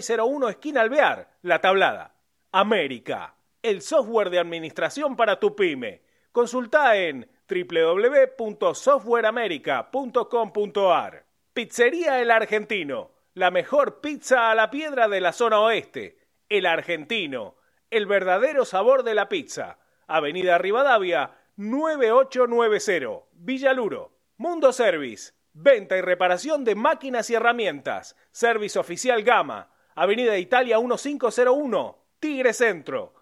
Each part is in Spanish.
601 esquina Alvear, La Tablada. América, el software de administración para tu pyme. Consulta en www.softwareamerica.com.ar. Pizzería El Argentino, la mejor pizza a la piedra de la zona oeste. El Argentino, el verdadero sabor de la pizza. Avenida Rivadavia, 9890, Villaluro. Mundo Service, venta y reparación de máquinas y herramientas. Service Oficial Gama, Avenida Italia 1501, Tigre Centro.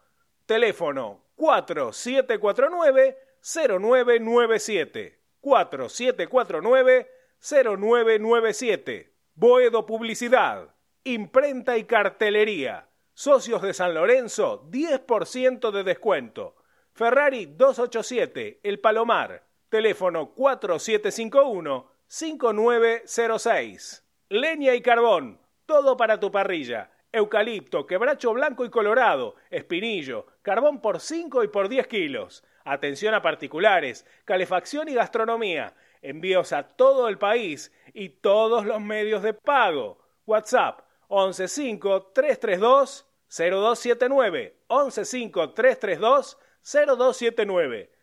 Teléfono 4749-0997. 4749-0997. Boedo Publicidad. Imprenta y cartelería. Socios de San Lorenzo, 10% de descuento. Ferrari 287, El Palomar. Teléfono 4751-5906. Leña y carbón todo para tu parrilla. Eucalipto, quebracho blanco y colorado, espinillo, carbón por 5 y por 10 kilos. Atención a particulares, calefacción y gastronomía. Envíos a todo el país y todos los medios de pago. WhatsApp 115-332-0279. 115-332-0279.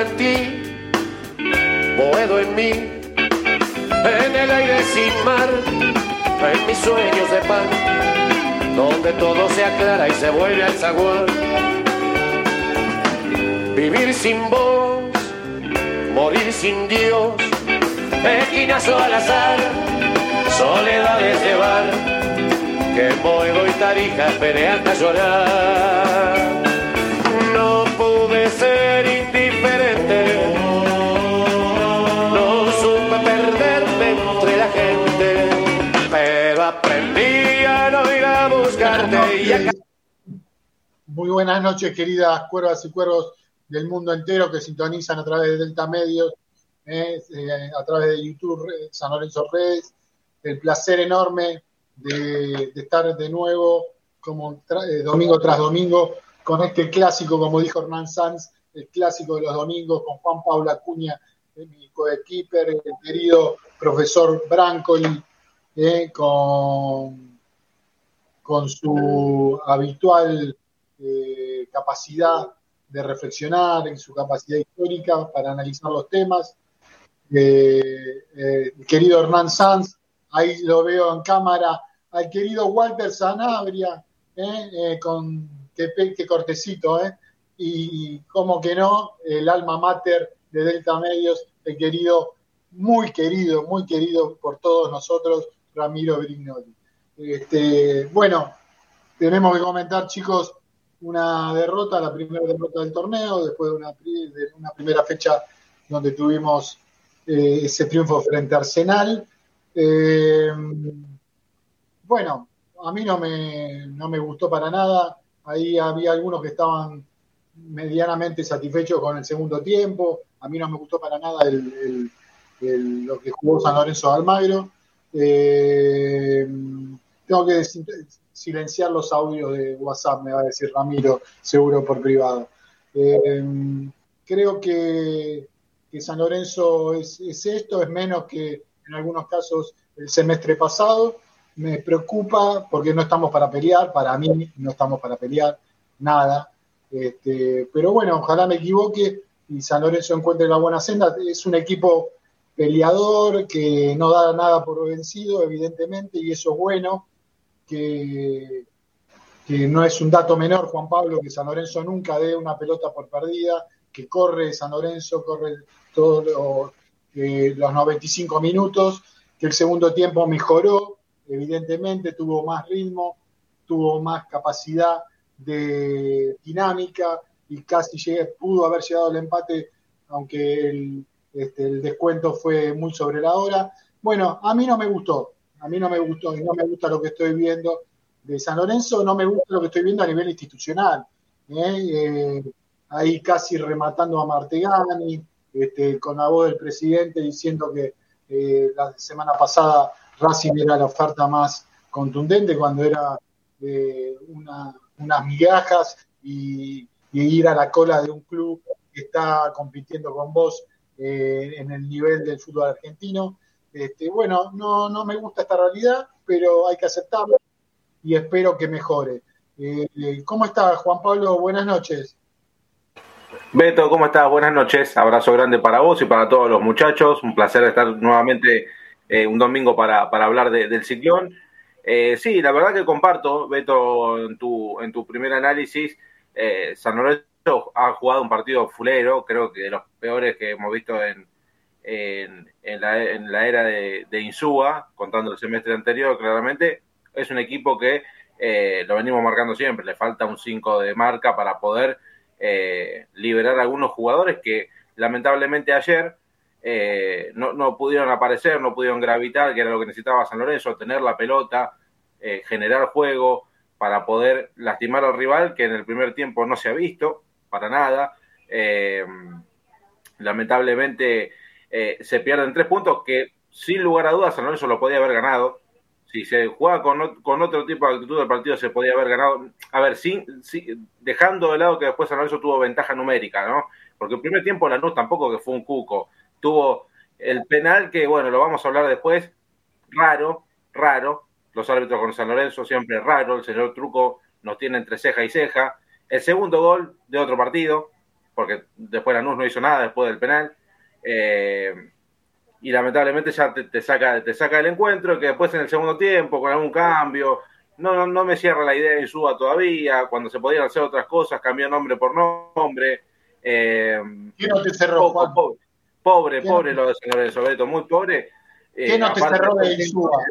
en ti, Boedo en mí, en el aire sin mar, en mis sueños de pan, donde todo se aclara y se vuelve al zaguán. Vivir sin voz, morir sin Dios, esquinazo al azar, soledades de bar, que Boedo y Tarija pelean a llorar. No pude ser indiferente, no supe perderme entre la gente, pero aprendí a no ir a buscarte y acá... Muy buenas noches, queridas cuervas y cuervos del mundo entero que sintonizan a través de Delta Medios, eh, eh, a través de YouTube, San Lorenzo Redes. El placer enorme de, estar de nuevo, como eh, domingo tras domingo, con este clásico, como dijo Hernán Sanz, el clásico de los domingos, con Juan Pablo Acuña, eh, mi coequiper, el querido profesor Brancoli, eh, con, con su habitual eh, capacidad de reflexionar, en su capacidad histórica para analizar los temas. Querido Hernán Sanz, ahí lo veo en cámara, al querido Walter Sanabria, eh, eh, con qué, qué cortecito, ¿eh? Y como que no, el alma mater de Delta Medios, el querido, muy querido, muy querido por todos nosotros, Ramiro Brignoli. Este, bueno, tenemos que comentar, chicos, una derrota, la primera derrota del torneo, después de una, primera fecha donde tuvimos eh, ese triunfo frente a Arsenal. Eh, bueno, a mí no me, no me gustó para nada. Ahí había algunos que estaban medianamente satisfechos con el segundo tiempo. A mí no me gustó para nada lo que jugó San Lorenzo de Almagro. Eh, tengo que silenciar los audios de WhatsApp, me va a decir Ramiro, seguro por privado. Eh, creo que, que, San Lorenzo es esto, es menos que en algunos casos el semestre pasado me preocupa porque no estamos para pelear, para mí no estamos para pelear, nada. Este, pero bueno, ojalá me equivoque y San Lorenzo encuentre la buena senda. Es un equipo peleador que no da nada por vencido, evidentemente, y eso es bueno, que, que no es un dato menor, Juan Pablo, que San Lorenzo nunca dé una pelota por perdida, que corre San Lorenzo, corre todos los, eh, los 95 minutos, que el segundo tiempo mejoró, evidentemente tuvo más ritmo, tuvo más capacidad de dinámica y casi pudo haber llegado al empate, aunque el, este, el descuento fue muy sobre la hora. Bueno, a mí no me gustó, a mí no me gustó y no me gusta lo que estoy viendo de San Lorenzo, no me gusta lo que estoy viendo a nivel institucional. ¿eh? Eh, ahí casi rematando a Martegani, este, con la voz del presidente diciendo que eh, la semana pasada Racing era la oferta más contundente cuando era unas migajas y, ir a la cola de un club que está compitiendo con vos en el nivel del fútbol argentino. Este, bueno, no, no me gusta esta realidad, pero hay que aceptarlo y espero que mejore. Eh, ¿Cómo está Juan Pablo? Buenas noches. Beto, ¿cómo estás? Buenas noches. Abrazo grande para vos y para todos los muchachos. Un placer estar nuevamente eh, un domingo para, hablar del ciclón. Eh, sí, la verdad que comparto, Beto, en tu, en tu primer análisis. San Lorenzo ha jugado un partido fulero, creo que de los peores que hemos visto en, en, la, era de, de Insúa, contando el semestre anterior, claramente es un equipo que eh, lo venimos marcando siempre, le falta un 5 de marca para poder eh, liberar a algunos jugadores que lamentablemente ayer eh, no, pudieron aparecer, no pudieron gravitar, que era lo que necesitaba San Lorenzo, tener la pelota, generar juego para poder lastimar al rival, que en el primer tiempo no se ha visto para nada. lamentablemente se pierden tres puntos que sin lugar a dudas San Lorenzo lo podía haber ganado si se juega con, con, otro tipo de actitud del partido se podía haber ganado. A ver, sin, dejando de lado que después San Lorenzo tuvo ventaja numérica, ¿no? Porque el primer tiempo Lanús tampoco que fue un cuco. Tuvo el penal que, bueno, lo vamos a hablar después, raro, raro. Los árbitros con San Lorenzo siempre raro. El señor Truco nos tiene entre ceja y ceja. El segundo gol de otro partido, porque después Lanús no hizo nada después del penal. Eh, y lamentablemente ya te, saca te saca del encuentro, que después en el segundo tiempo, con algún cambio, no, no, me cierra la idea de Insúa todavía, cuando se podían hacer otras cosas, cambió nombre por nombre. Eh, ¿Qué no te cerró, Pobre, pobre, lo de San Lorenzo, muy pobre. Eh, ¿Qué no te cerró de Insúa?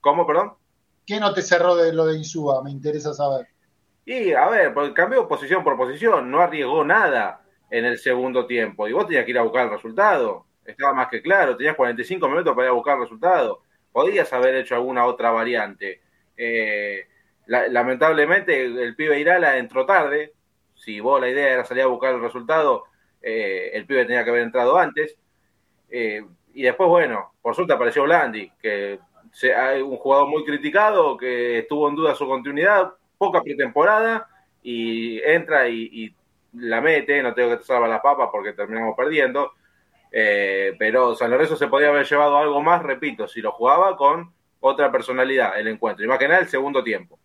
¿Cómo, perdón? ¿Qué no te cerró de lo de Insúa? Me interesa saber. Y, a ver, cambió posición por posición, no arriesgó nada en el segundo tiempo, y vos tenías que ir a buscar el resultado estaba más que claro, tenías 45 minutos para ir a buscar el resultado, podías haber hecho alguna otra variante. Eh, lamentablemente el pibe Irala entró tarde, si vos la idea era salir a buscar el resultado, eh, el pibe tenía que haber entrado antes. Eh, y después, bueno, por suerte apareció Blandi, que hay un jugador muy criticado, que estuvo en duda su continuidad, poca pretemporada, y entra y, la mete, no tengo que te salva la papa porque terminamos perdiendo. Eh, pero San Lorenzo se podía haber llevado algo más, repito, si lo jugaba con otra personalidad el encuentro, y más que nada el segundo tiempo.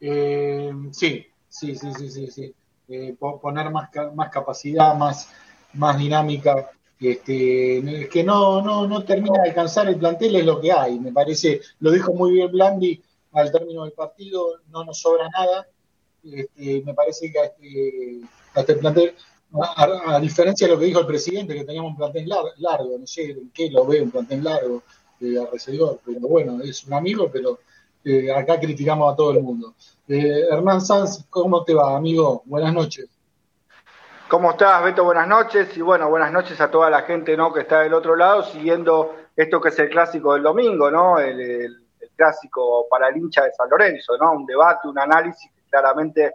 Eh, sí, sí, sí, sí, sí, eh, poner más, más capacidad, más, más dinámica. Este, que no, no, no termina de alcanzar el plantel es lo que hay, me parece, lo dijo muy bien Blandi al término del partido, no nos sobra nada, este, me parece que a este, a este plantel a, diferencia de lo que dijo el presidente, que teníamos un plantel largo, no sé en qué lo ve un plantel largo recibidor, pero bueno, es un amigo, pero eh, acá criticamos a todo el mundo. Eh, Hernán Sanz, ¿cómo te va, amigo? Buenas noches. ¿Cómo estás, Beto? Buenas noches. Y bueno, buenas noches a toda la gente ¿no? que está del otro lado siguiendo esto que es el clásico del domingo, ¿no? El, clásico para el hincha de San Lorenzo, ¿no? Un debate, un análisis que claramente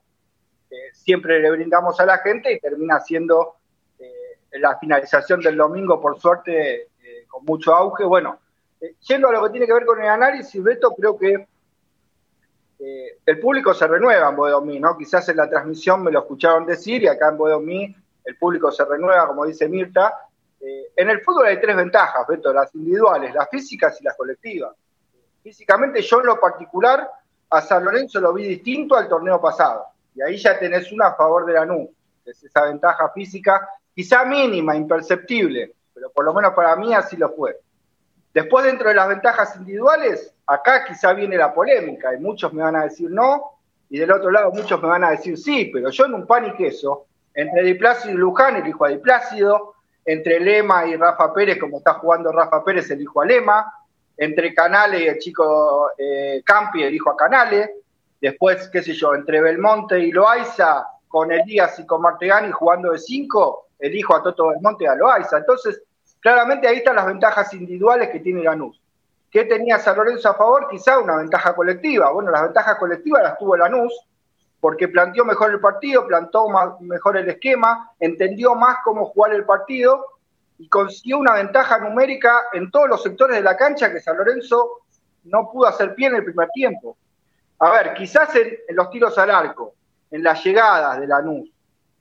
siempre le brindamos a la gente y termina siendo eh, la finalización del domingo, por suerte, eh, con mucho auge. Bueno, eh, yendo a lo que tiene que ver con el análisis, Beto, creo que el público se renueva en Bodomí, ¿no? Quizás en la transmisión me lo escucharon decir y acá en Bodomí el público se renueva, como dice Mirta. en el fútbol hay tres ventajas, Beto, las individuales, las físicas y las colectivas. Físicamente yo en lo particular a San Lorenzo lo vi distinto al torneo pasado. Y ahí ya tenés una a favor de la NU, es esa ventaja física, quizá mínima, imperceptible, pero por lo menos para mí así lo fue. Después, dentro de las ventajas individuales, acá quizá viene la polémica, y muchos me van a decir no, y del otro lado muchos me van a decir sí, pero yo en un pan y queso, entre Di Plácido y Luján, elijo a Di Plácido, entre Lema y Rafa Pérez, como está jugando Rafa Pérez, elijo a Lema, entre Canales y el chico eh, Campi, elijo a Canales, Después, qué sé yo, entre Belmonte y Loaiza, con Elías y con Martegani jugando de cinco, el hijo a Toto Belmonte y a Loaiza. Entonces, claramente ahí están las ventajas individuales que tiene Lanús. ¿Qué tenía San Lorenzo a favor? Quizá una ventaja colectiva. Bueno, las ventajas colectivas las tuvo Lanús, porque planteó mejor el partido, plantó mejor el esquema, entendió más cómo jugar el partido y consiguió una ventaja numérica en todos los sectores de la cancha que San Lorenzo no pudo hacer pie en el primer tiempo. A ver, quizás en, los tiros al arco, en las llegadas de Lanús,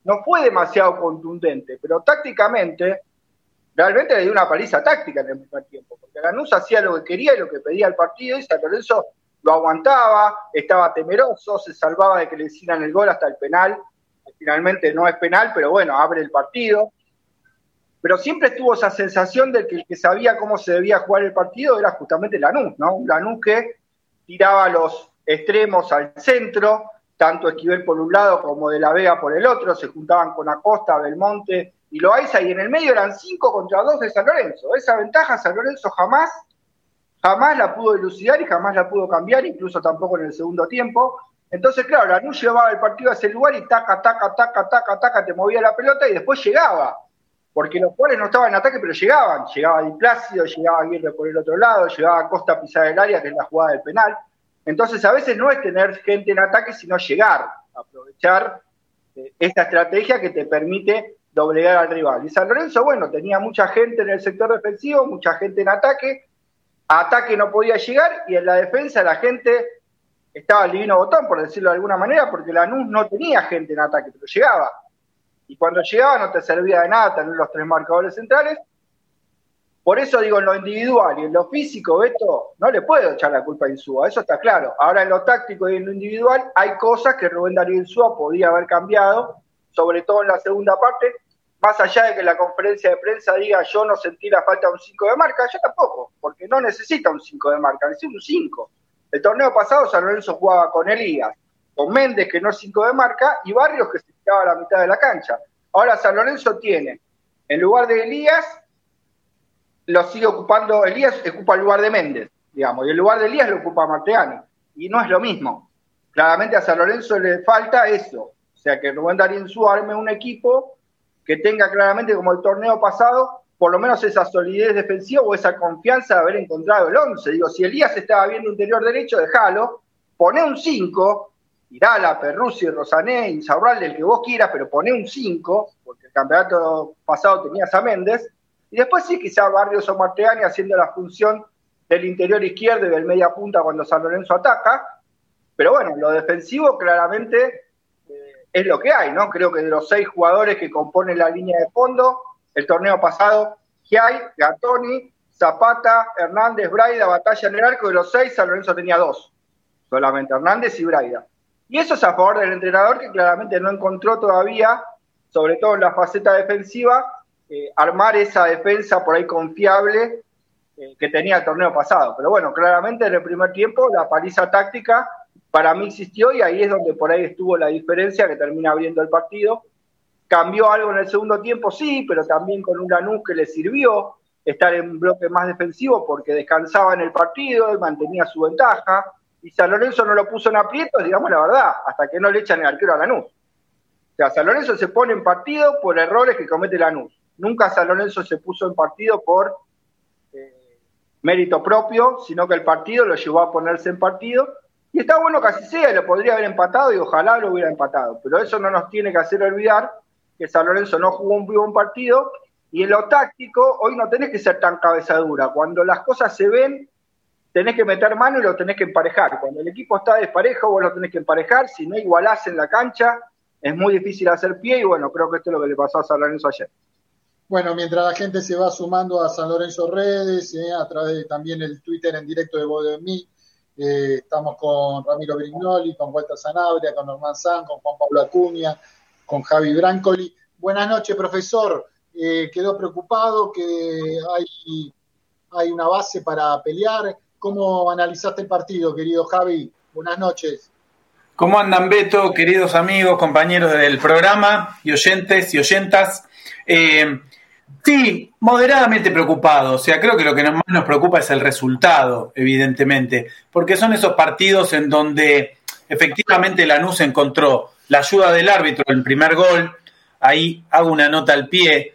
no fue demasiado contundente, pero tácticamente realmente le dio una paliza táctica en el primer tiempo, porque Lanús hacía lo que quería y lo que pedía el partido y San Lorenzo lo aguantaba, estaba temeroso, se salvaba de que le hicieran el gol hasta el penal, finalmente no es penal, pero bueno, abre el partido. Pero siempre estuvo esa sensación de que el que sabía cómo se debía jugar el partido era justamente Lanús, ¿no? Lanús que tiraba los extremos al centro, tanto Esquivel por un lado como De la Vega por el otro, se juntaban con Acosta, Belmonte y Loaiza, y en el medio eran cinco contra dos de San Lorenzo. Esa ventaja San Lorenzo jamás, jamás la pudo dilucidar y jamás la pudo cambiar, incluso tampoco en el segundo tiempo. Entonces, claro, Lanús llevaba el partido a ese lugar y taca, taca, taca, taca, taca, te movía la pelota y después llegaba. Porque los jugadores no estaban en ataque, pero llegaban. Llegaba Di Plácido, llegaba Aguirre por el otro lado, llegaba Costa a pisar el área, que es la jugada del penal. Entonces, a veces no es tener gente en ataque, sino llegar, aprovechar eh, esta estrategia que te permite doblegar al rival. Y San Lorenzo, bueno, tenía mucha gente en el sector defensivo, mucha gente en ataque, ataque no podía llegar y en la defensa la gente estaba al divino botón, por decirlo de alguna manera, porque Lanús no tenía gente en ataque, pero llegaba. Y cuando llegaba no te servía de nada tener los tres marcadores centrales, por eso digo, en lo individual y en lo físico, Beto, no le puedo echar la culpa a Insúa, eso está claro. Ahora en lo táctico y en lo individual hay cosas que Rubén Darío Insúa podía haber cambiado, sobre todo en la segunda parte, más allá de que la conferencia de prensa diga yo no sentí la falta de un 5 de marca, yo tampoco, porque no necesita un 5 de marca, necesita un 5. El torneo pasado San Lorenzo jugaba con Elías, con Méndez, que no es 5 de marca, y Barrios, que se quedaba a la mitad de la cancha. Ahora San Lorenzo tiene, en lugar de Elías, lo sigue ocupando, Elías ocupa el lugar de Méndez, digamos, y el lugar de Elías lo ocupa Marteani, y no es lo mismo. Claramente a San Lorenzo le falta eso, o sea, que Rubén Darín Su arme un equipo que tenga claramente, como el torneo pasado, por lo menos esa solidez defensiva o esa confianza de haber encontrado el 11. Digo, si Elías estaba viendo interior derecho, déjalo, pone un 5, tirala, Perruzzi, Rosané, Insaurralde, el que vos quieras, pero pone un 5, porque el campeonato pasado tenías a Méndez, y después sí, quizá Barrios o Marteani haciendo la función del interior izquierdo y del media punta cuando San Lorenzo ataca. Pero bueno, lo defensivo claramente es lo que hay, ¿no? Creo que de los seis jugadores que componen la línea de fondo, el torneo pasado, hay Gatoni, Zapata, Hernández, Braida, Batalla en el arco, de los seis, San Lorenzo tenía dos, solamente Hernández y Braida. Y eso es a favor del entrenador que claramente no encontró todavía, sobre todo en la faceta defensiva, eh, armar esa defensa por ahí confiable eh, que tenía el torneo pasado. Pero bueno, claramente en el primer tiempo la paliza táctica para mí existió y ahí es donde por ahí estuvo la diferencia que termina abriendo el partido. Cambió algo en el segundo tiempo, sí, pero también con un Lanús que le sirvió estar en un bloque más defensivo porque descansaba en el partido y mantenía su ventaja. Y San Lorenzo no lo puso en aprietos, digamos la verdad, hasta que no le echan el arquero a Lanús. O sea, San Lorenzo se pone en partido por errores que comete Lanús. Nunca San Lorenzo se puso en partido por eh, mérito propio, sino que el partido lo llevó a ponerse en partido. Y está bueno que así sea, lo podría haber empatado y ojalá lo hubiera empatado. Pero eso no nos tiene que hacer olvidar que San Lorenzo no jugó un buen partido. Y en lo táctico, hoy no tenés que ser tan cabezadura. Cuando las cosas se ven, tenés que meter mano y lo tenés que emparejar. Cuando el equipo está desparejo, vos lo tenés que emparejar. Si no igualás en la cancha, es muy difícil hacer pie. Y bueno, creo que esto es lo que le pasó a San Lorenzo ayer. Bueno, mientras la gente se va sumando a San Lorenzo Redes, eh, a través de también el Twitter en directo de Voz de Mí, eh, estamos con Ramiro Brignoli, con Vuelta Sanabria, con Norman San, con Juan Pablo Acuña, con Javi Brancoli. Buenas noches, profesor. Eh, quedó preocupado que hay, hay una base para pelear. ¿Cómo analizaste el partido, querido Javi? Buenas noches. ¿Cómo andan, Beto, queridos amigos, compañeros del programa y oyentes y oyentas? Eh, Sí, moderadamente preocupado. O sea, creo que lo que más nos preocupa es el resultado, evidentemente, porque son esos partidos en donde efectivamente Lanús encontró la ayuda del árbitro en el primer gol, ahí hago una nota al pie,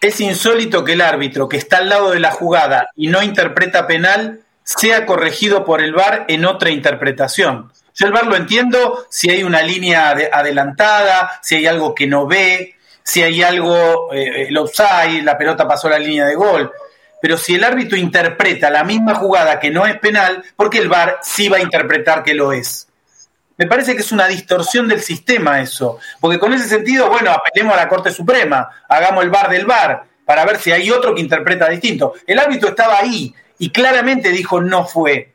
es insólito que el árbitro que está al lado de la jugada y no interpreta penal sea corregido por el VAR en otra interpretación. Yo el VAR lo entiendo si hay una línea adelantada, si hay algo que no ve, si hay algo, eh, el offside, la pelota pasó la línea de gol. Pero si el árbitro interpreta la misma jugada que no es penal, porque el VAR sí va a interpretar que lo es. Me parece que es una distorsión del sistema eso, porque con ese sentido, bueno, apelemos a la Corte Suprema, hagamos el VAR del VAR, para ver si hay otro que interpreta distinto. El árbitro estaba ahí y claramente dijo no fue.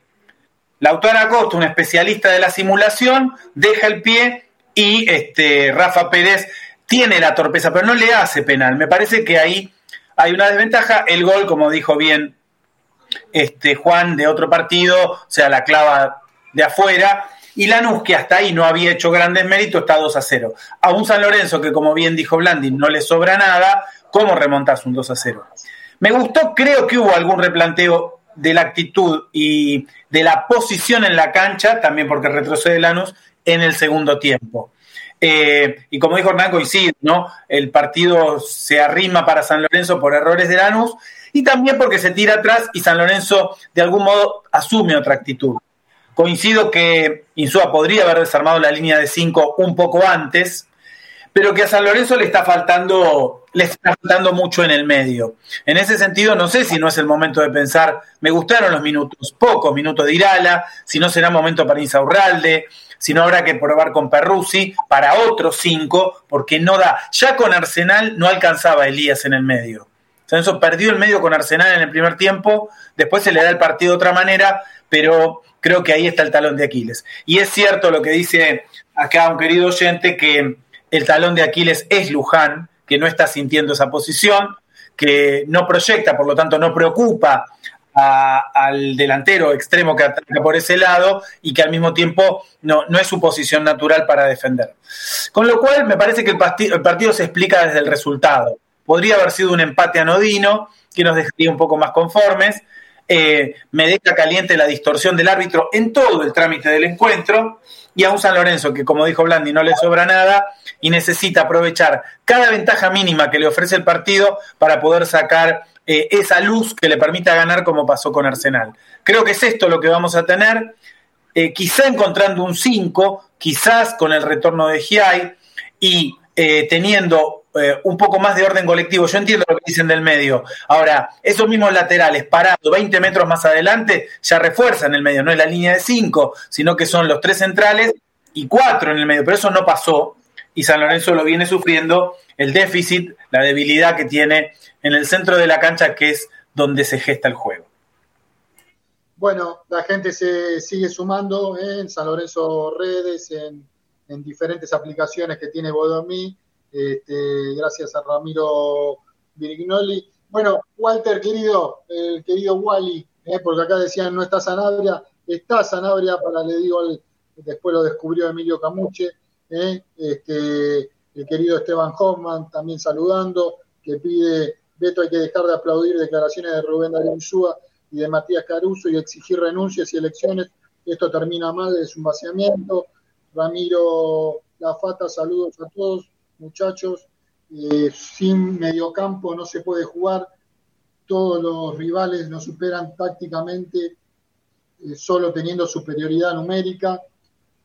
La autora Acosta, un especialista de la simulación, deja el pie y este, Rafa Pérez tiene la torpeza, pero no le hace penal. Me parece que ahí hay una desventaja. El gol, como dijo bien este, Juan, de otro partido, o sea, la clava de afuera y Lanús, que hasta ahí no había hecho grandes méritos, está 2 a 0. A un San Lorenzo que, como bien dijo Blandi, no le sobra nada, ¿cómo remontas un 2 a 0? Me gustó, creo que hubo algún replanteo de la actitud y de la posición en la cancha, también porque retrocede Lanús, en el segundo tiempo. Eh, y como dijo Hernán, coincide, ¿no? El partido se arrima para San Lorenzo por errores de Lanús y también porque se tira atrás y San Lorenzo de algún modo asume otra actitud. Coincido que Insúa podría haber desarmado la línea de 5 un poco antes, pero que a San Lorenzo le está faltando le está faltando mucho en el medio. En ese sentido, no sé si no es el momento de pensar, me gustaron los minutos, pocos minutos de Irala, si no será momento para Insaurralde, si no habrá que probar con Perruzzi para otros cinco, porque no da. Ya con Arsenal no alcanzaba Elías en el medio. San Lorenzo perdió el medio con Arsenal en el primer tiempo, después se le da el partido de otra manera, pero creo que ahí está el talón de Aquiles. Y es cierto lo que dice acá un querido oyente, que el talón de Aquiles es Luján, que no está sintiendo esa posición, que no proyecta, por lo tanto no preocupa al delantero extremo que ataca por ese lado y que al mismo tiempo no, no es su posición natural para defender. Con lo cual me parece que el, el partido se explica desde el resultado. Podría haber sido un empate anodino que nos dejaría un poco más conformes, eh, me deja caliente la distorsión del árbitro en todo el trámite del encuentro, y a un San Lorenzo que, como dijo Blandi, no le sobra nada y necesita aprovechar cada ventaja mínima que le ofrece el partido para poder sacar eh, esa luz que le permita ganar como pasó con Arsenal. Creo que es esto lo que vamos a tener, eh, quizá encontrando un 5, quizás con el retorno de Giai y teniendo eh, un poco más de orden colectivo. Yo entiendo lo que dicen del medio. Ahora, esos mismos laterales parados 20 metros más adelante ya refuerzan el medio. No es la línea de 5, sino que son los tres centrales y cuatro en el medio. Pero eso no pasó y San Lorenzo lo viene sufriendo el déficit, la debilidad que tiene en el centro de la cancha, que es donde se gesta el juego. Bueno, la gente se sigue sumando en San Lorenzo Redes, en, en diferentes aplicaciones que tiene Bodomí este, gracias a Ramiro Virignoli. Bueno, Walter, querido, el querido Wally, eh, porque acá decían no está Sanabria, está Sanabria, para le digo, después lo descubrió Emilio Camuche, eh, este, el querido Esteban Hoffman también saludando, que pide, Beto, hay que dejar de aplaudir declaraciones de Rubén Darío y de Matías Caruso y exigir renuncias y elecciones. Esto termina mal, es un vaciamiento. Ramiro La Fata, saludos a todos muchachos. Eh, sin mediocampo no se puede jugar. Todos los rivales nos superan tácticamente, eh, solo teniendo superioridad numérica.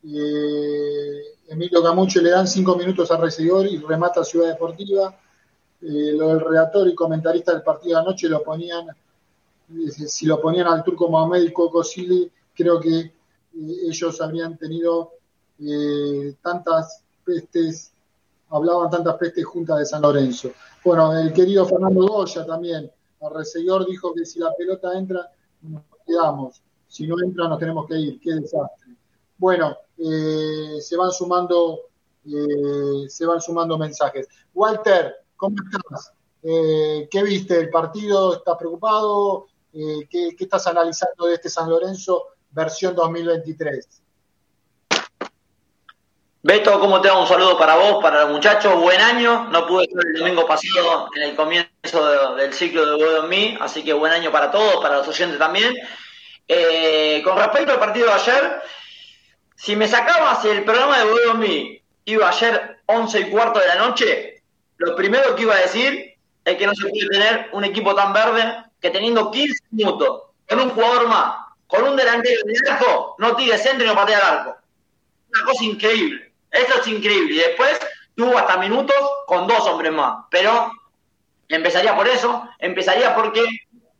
Eh, Emilio Camuche le dan cinco minutos al recibidor y remata Ciudad Deportiva. Lo del redactor y comentarista del partido de anoche lo ponían, si lo ponían al turco Mohamed y Coco creo que ellos habrían tenido tantas pestes hablaban tantas pestes juntas de San Lorenzo. Bueno, el querido Fernando Goya también, al reseguidor dijo que si la pelota entra, nos quedamos. Si no entra, nos tenemos que ir. Qué desastre. Bueno, eh, se van sumando, eh, se van sumando mensajes. Walter, ¿cómo estás? Eh, ¿Qué viste del partido? ¿Estás preocupado? ¿qué, ¿Qué estás analizando de este San Lorenzo versión 2023? Beto, ¿cómo te va? Un saludo para vos, para los muchachos. Buen año. No pude estar el domingo pasado en el comienzo del ciclo de Word Me, así que buen año para todos, para los oyentes también. Eh, con respecto al partido de ayer, si me sacabas el programa de Word Me, iba ayer 11 y cuarto de la noche, lo primero que iba a decir es que no se puede tener un equipo tan verde que teniendo 15 minutos con un jugador más, con un delantero en el arco, no tire centro y no patea al arco. Una cosa increíble. Eso es increíble. Y después tuvo hasta minutos con dos hombres más. Pero empezaría por eso, empezaría porque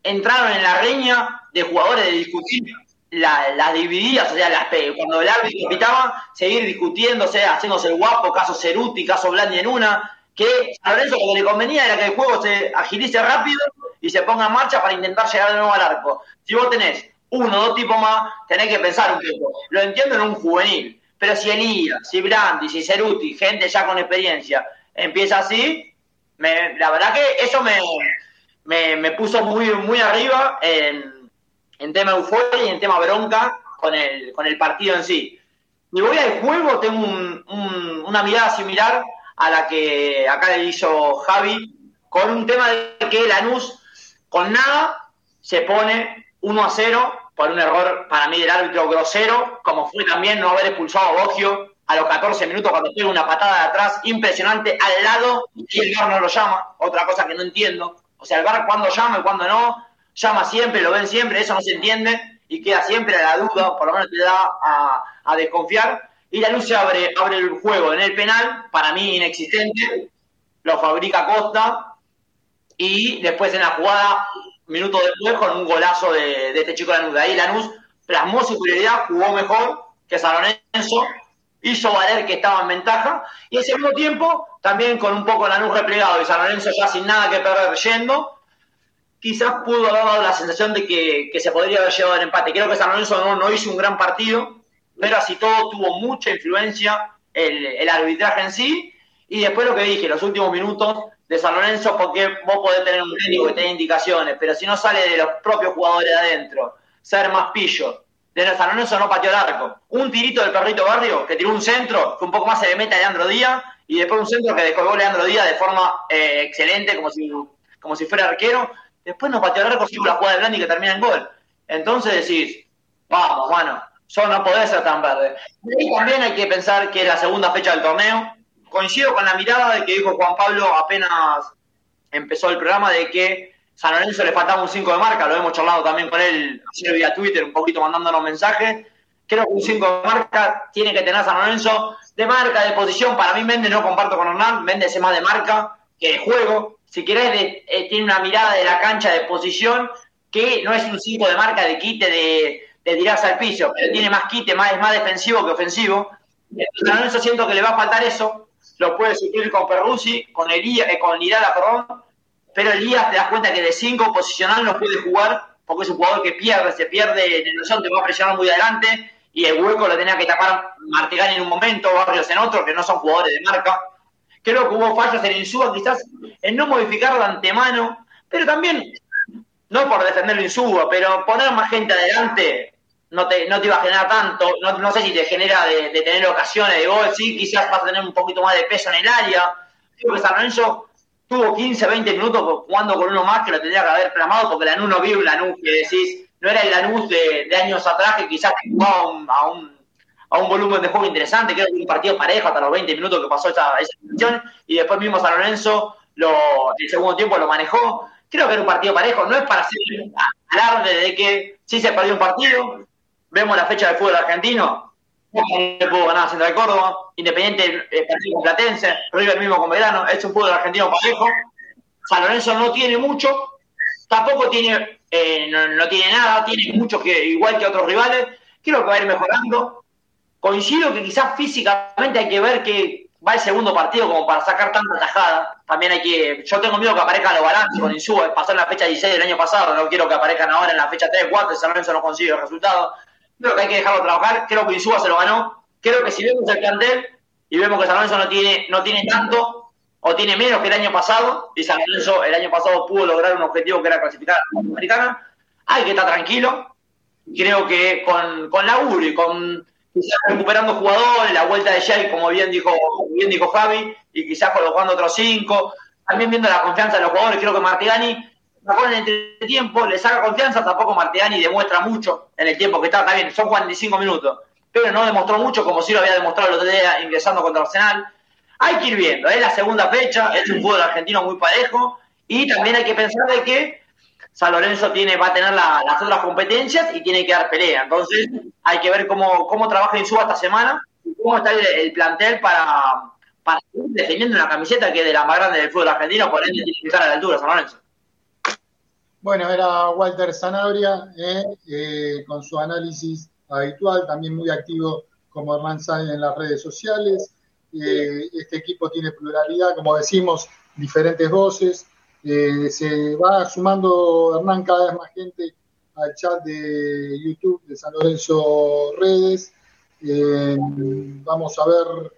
entraron en la reña de jugadores de discutir las divididas, o sea, las, cuando el árbitro pitaba, seguir discutiéndose, haciéndose el guapo, caso Ceruti, caso Blandi en una, que a Lorenzo lo que le convenía era que el juego se agilice rápido y se ponga en marcha para intentar llegar de nuevo al arco. Si vos tenés uno o dos tipos más, tenés que pensar un poco. Lo entiendo en un juvenil, pero si Elías, si Brandi, si Ceruti, gente ya con experiencia, empieza así, la verdad que eso me, me, puso muy, muy arriba en, en tema euforia y en tema bronca con el, con el partido en sí. Y voy al juego, tengo una mirada similar a la que acá le hizo Javi, con un tema de que Lanús con nada se pone 1 a 0 por un error para mí del árbitro grosero, como fue también no haber expulsado a Bogio a los 14 minutos cuando pega una patada de atrás impresionante al lado y el VAR no lo llama, otra cosa que no entiendo. O sea, el VAR cuando llama y cuando no, llama siempre, lo ven siempre, eso no se entiende y queda siempre a la duda, por lo menos te da a, a desconfiar. Y la luz abre, abre el juego en el penal, para mí inexistente, lo fabrica Costa y después en la jugada, minutos después, con un golazo de, este chico Lanús. De ahí Lanús plasmó su prioridad, jugó mejor que San Lorenzo, hizo valer que estaba en ventaja y ese mismo tiempo también con un poco Lanús replegado y San Lorenzo ya sin nada que perder yendo quizás pudo haber dado la sensación de que, se podría haber llevado el empate. Creo que San Lorenzo no, hizo un gran partido, pero así todo tuvo mucha influencia el, arbitraje en sí. Y después lo que dije, los últimos minutos de San Lorenzo, porque vos podés tener un técnico que tenga indicaciones, pero si no sale de los propios jugadores de adentro, ser más pillo. De San Lorenzo no pateó el arco. Un tirito del perrito barrio que tiró un centro, que un poco más se le mete a Leandro Díaz, y después un centro que descolgó Leandro Díaz de forma eh, excelente, como si, como si fuera arquero, Después nos pateó el arco, la jugada de Blandi que termina en gol. Entonces decís, vamos, bueno, yo no podés ser tan verde. Y también hay que pensar que es la segunda fecha del torneo. Coincido con la mirada de que dijo Juan Pablo apenas empezó el programa de que San Lorenzo le faltaba un 5 de marca, lo hemos charlado también con él ayer vía Twitter, un poquito mandándonos mensajes. Creo que un 5 de marca tiene que tener San Lorenzo de marca, de posición. Para mí Méndez no comparto con Hernán, Méndez es más de marca que de juego si querés, eh, tiene una mirada de la cancha de posición que no es un 5 de marca de quite de, de, tirarse al piso, pero tiene más quite, más, es más defensivo que ofensivo. Entonces, siento que le va a faltar eso. Lo puede suplir con Perruzzi, con Elías, eh, con Lirala, perdón. Pero Elías te das cuenta que de 5 posicional no puede jugar porque es un jugador que pierde, se pierde en el te va a presionar muy adelante y el hueco lo tenía que tapar Martigani en un momento, Barrios en otro, que no son jugadores de marca. Creo que hubo fallos en Insúa, quizás en no modificarlo de antemano, pero también, no por defenderlo Insúa, pero poner más gente adelante no te, no te iba a generar tanto, no, no sé si te genera de, tener ocasiones de gol, sí, quizás vas a tener un poquito más de peso en el área. Creo que San Lorenzo tuvo 15, 20 minutos jugando con uno más que lo tendría que haber plamado, porque Lanús no vio un Lanús que decís, no era el Lanús de, de años atrás que quizás jugaba a un a un volumen de juego interesante, creo que un partido parejo hasta los 20 minutos que pasó esa, esa situación, y después mismo San Lorenzo lo, el segundo tiempo lo manejó. Creo que era un partido parejo, no es para hacer alarde de que si se perdió un partido, vemos la fecha del fútbol argentino, no pudo ganar Central Córdoba, Independiente con Platense, River mismo con Verano, es un fútbol argentino parejo. San Lorenzo no tiene mucho, tampoco tiene, eh, no, no, tiene nada, tiene mucho que, igual que otros rivales, creo que va a ir mejorando. Coincido que quizás físicamente hay que ver que va el segundo partido como para sacar tanta tajada. También hay que. Yo tengo miedo que aparezcan los balances con Insúa. Pasó en la fecha 16 del año pasado. No quiero que aparezcan ahora en la fecha 3, 4. San Lorenzo no consigue el resultado. Creo que hay que dejarlo trabajar. Creo que Insúa se lo ganó. Creo que si vemos el plantel y vemos que San Lorenzo no tiene, no tiene tanto o tiene menos que el año pasado, y San Lorenzo el año pasado pudo lograr un objetivo que era clasificar a la Americana, hay que estar tranquilo. Creo que con, con laburo con quizás recuperando jugadores, la vuelta de Jay, como bien dijo, bien dijo Javi, y quizás colocando otros cinco, también viendo la confianza de los jugadores, creo que Martigani sacó en el tiempo, le saca confianza, tampoco Martigani demuestra mucho en el tiempo que está, está bien, son 45 minutos, pero no demostró mucho como si lo había demostrado el otro día ingresando contra Arsenal. hay que ir viendo, es la segunda fecha, es un fútbol argentino muy parejo y también hay que pensar de que San Lorenzo tiene, va a tener las otras competencias y tiene que dar pelea. Entonces hay que ver cómo, cómo trabaja Insúa esta semana y cómo está el, plantel para, para ir defendiendo una camiseta que es de la más grande del fútbol argentino, por ende tiene que estar a la altura San Lorenzo. Bueno, era Walter Sanabria eh, eh, con su análisis habitual, también muy activo como Hernán Sáenz en las redes sociales. Eh, este equipo tiene pluralidad, como decimos, diferentes voces. Eh, se va sumando Hernán cada vez más gente al chat de YouTube de San Lorenzo Redes. Vamos a ver,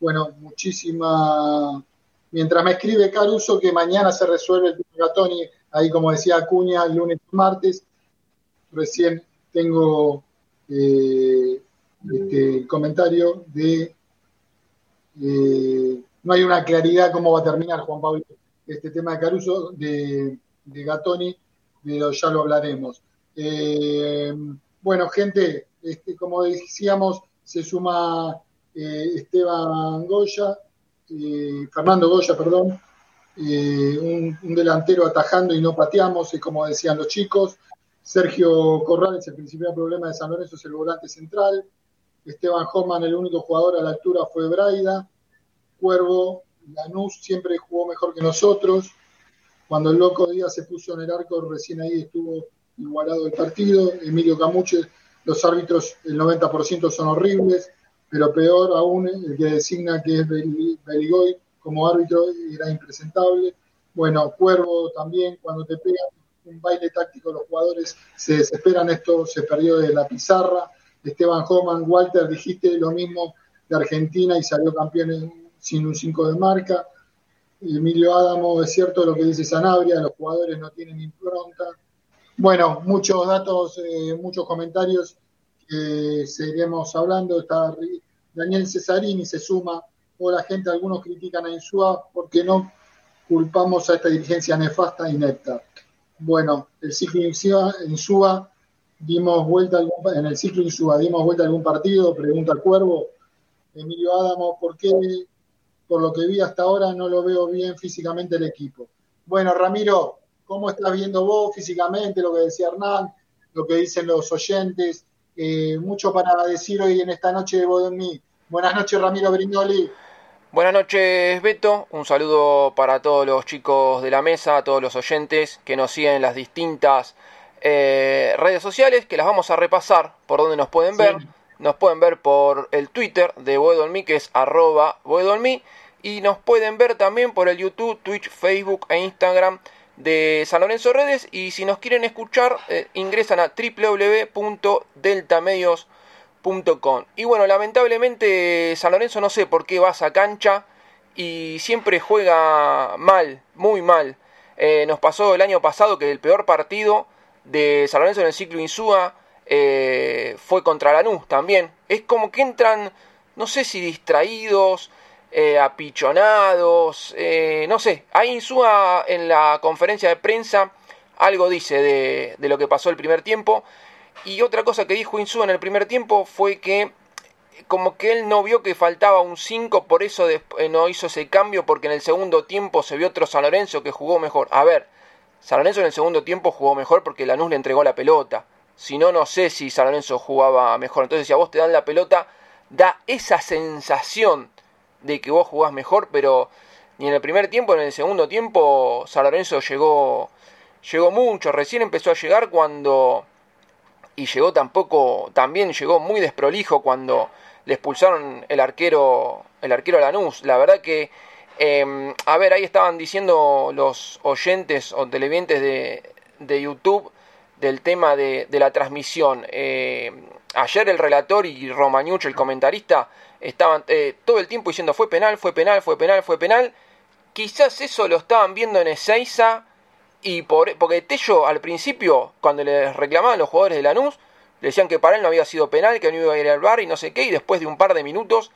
bueno, muchísima. Mientras me escribe Caruso que mañana se resuelve el tema Gatoni, ahí como decía Acuña, el lunes y martes. Recién tengo eh, este, comentario de eh, no hay una claridad cómo va a terminar Juan Pablo este tema de Caruso, de, Gatoni, pero ya lo hablaremos. Eh, bueno, gente, este, como decíamos, se suma Esteban Goya, Fernando Goya, perdón, un, un, delantero atajando y no pateamos, es como decían los chicos. Sergio Corrales, el principal problema de San Lorenzo es el volante central. Esteban Homan, el único jugador a la altura fue Braida. Cuervo, Lanús siempre jugó mejor que nosotros. Cuando el loco Díaz se puso en el arco, recién ahí estuvo igualado el partido. Emilio Camuche, los árbitros, el 90% son horribles, pero peor aún, el que designa que es Beligoy como árbitro era impresentable. Bueno, Cuervo también, cuando te pegan un baile táctico, los jugadores se desesperan. Esto se perdió de la pizarra. Esteban Homan, Walter, dijiste lo mismo de Argentina y salió campeón sin un 5 de marca. Emilio Adamo, es cierto lo que dice Sanabria, los jugadores no tienen impronta. Bueno, muchos datos, eh, muchos comentarios que seguiremos hablando. Está Daniel Cesarini se suma. La gente, algunos critican a Insúa porque no culpamos a esta dirigencia nefasta y inepta. Bueno, el ciclo Insúa dimos vuelta algún, en el ciclo Insúa, dimos vuelta a algún partido, pregunta el Cuervo, Emilio Adamo, ¿por qué por lo que vi hasta ahora no lo veo bien físicamente el equipo? Bueno, Ramiro, ¿cómo estás viendo vos físicamente lo que decía Hernán, lo que dicen los oyentes? Eh, mucho para decir hoy en esta noche de mí. Buenas noches, Ramiro Brindoli. Buenas noches, Beto. Un saludo para todos los chicos de la mesa, a todos los oyentes que nos siguen en las distintas eh, redes sociales que las vamos a repasar por donde nos pueden ver. Nos pueden ver por el Twitter de Boedolmi, que es arroba Boedolmi. Y nos pueden ver también por el YouTube, Twitch, Facebook e Instagram de San Lorenzo Redes. Y si nos quieren escuchar, eh, ingresan a www.deltamedios.com. Y bueno, lamentablemente San Lorenzo no sé por qué va a esa cancha y siempre juega mal, muy mal. Eh, nos pasó el año pasado que el peor partido de San Lorenzo en el ciclo Insúa eh, fue contra Lanús también. Es como que entran, no sé si distraídos, eh, apichonados, eh, no sé. Ahí Insúa en la conferencia de prensa algo dice de, de, lo que pasó el primer tiempo. Y otra cosa que dijo Insúa en el primer tiempo fue que como que él no vio que faltaba un 5, por eso no hizo ese cambio, porque en el segundo tiempo se vio otro San Lorenzo que jugó mejor. A ver, San Lorenzo en el segundo tiempo jugó mejor porque Lanús le entregó la pelota. Si no, no sé si San Lorenzo jugaba mejor. Entonces, si a vos te dan la pelota, da esa sensación de que vos jugás mejor, pero ni en el primer tiempo ni en el segundo tiempo San Lorenzo llegó, llegó mucho. Recién empezó a llegar cuando... Y llegó tampoco, también llegó muy desprolijo cuando le expulsaron el arquero, el arquero Lanús. La verdad que Em, a ver, ahí estaban diciendo los oyentes o televidentes de, YouTube del tema de, la transmisión. Em, ayer el relator y Romañucho, el comentarista, estaban eh, todo el tiempo diciendo fue penal, fue penal, fue penal, fue penal. Quizás eso lo estaban viendo en Ezeiza y por, porque Tello al principio, cuando le reclamaban los jugadores de Lanús, le decían que para él no había sido penal, que no iba a ir al bar y no sé qué, y después de un par de minutos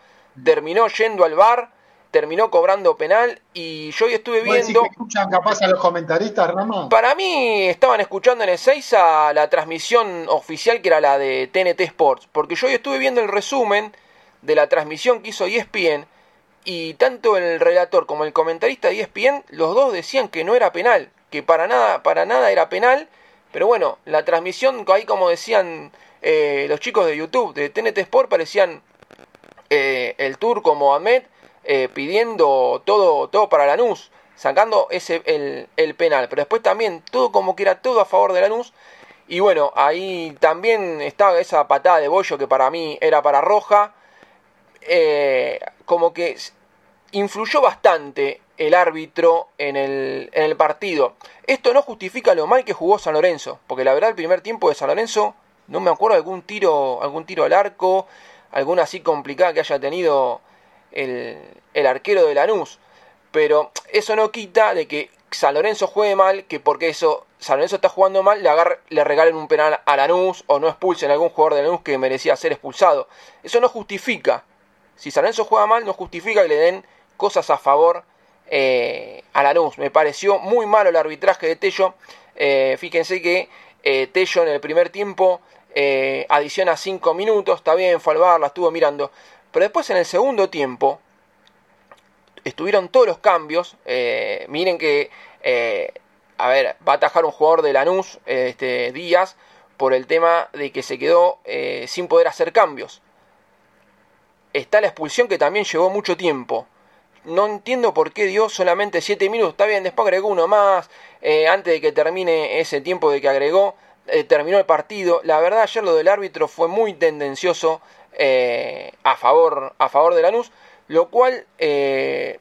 terminó yendo al bar terminó cobrando penal y yo hoy estuve viendo... escuchan capaz a los comentaristas, Rama? Para mí estaban escuchando en el 6 a la transmisión oficial que era la de TNT Sports, porque yo hoy estuve viendo el resumen de la transmisión que hizo ESPN y tanto el relator como el comentarista de ESPN, los dos decían que no era penal, que para nada, para nada era penal, pero bueno, la transmisión, ahí como decían eh, los chicos de YouTube, de TNT Sport, parecían eh, el turco Mohamed eh, pidiendo todo, todo para Lanús, sacando ese, el, el, penal, pero después también todo como que era todo a favor de Lanús, y bueno, ahí también estaba esa patada de bollo que para mí era para roja, eh, como que influyó bastante el árbitro en el, en el, partido. Esto no justifica lo mal que jugó San Lorenzo, porque la verdad el primer tiempo de San Lorenzo, no me acuerdo algún tiro, algún tiro al arco, alguna así complicada que haya tenido el, el arquero de Lanús. Pero eso no quita de que San Lorenzo juegue mal, que porque eso San Lorenzo está jugando mal, le, le regalen un penal a Lanús o no expulsen a algún jugador de Lanús que merecía ser expulsado. Eso no justifica si San Lorenzo juega mal, no justifica que le den cosas a favor eh, a Lanús. Me pareció muy malo el arbitraje de Tello. Eh, fíjense que eh, Tello en el primer tiempo eh, adiciona 5 minutos. Está bien, fue la estuvo mirando. Pero después en el segundo tiempo estuvieron todos los cambios. Miren que, a ver, va a atajar un jugador de Lanús, este, Díaz, por el tema de que se quedó sin poder hacer cambios está la expulsión que también llevó mucho tiempo. No entiendo por qué dio solamente 7 minutos. Está bien, después agregó uno más. Eh, antes de que termine ese tiempo de que agregó, eh, terminó el partido. La verdad, ayer lo del árbitro fue muy tendencioso eh, a, favor, a favor de Lanús. Lo cual eh,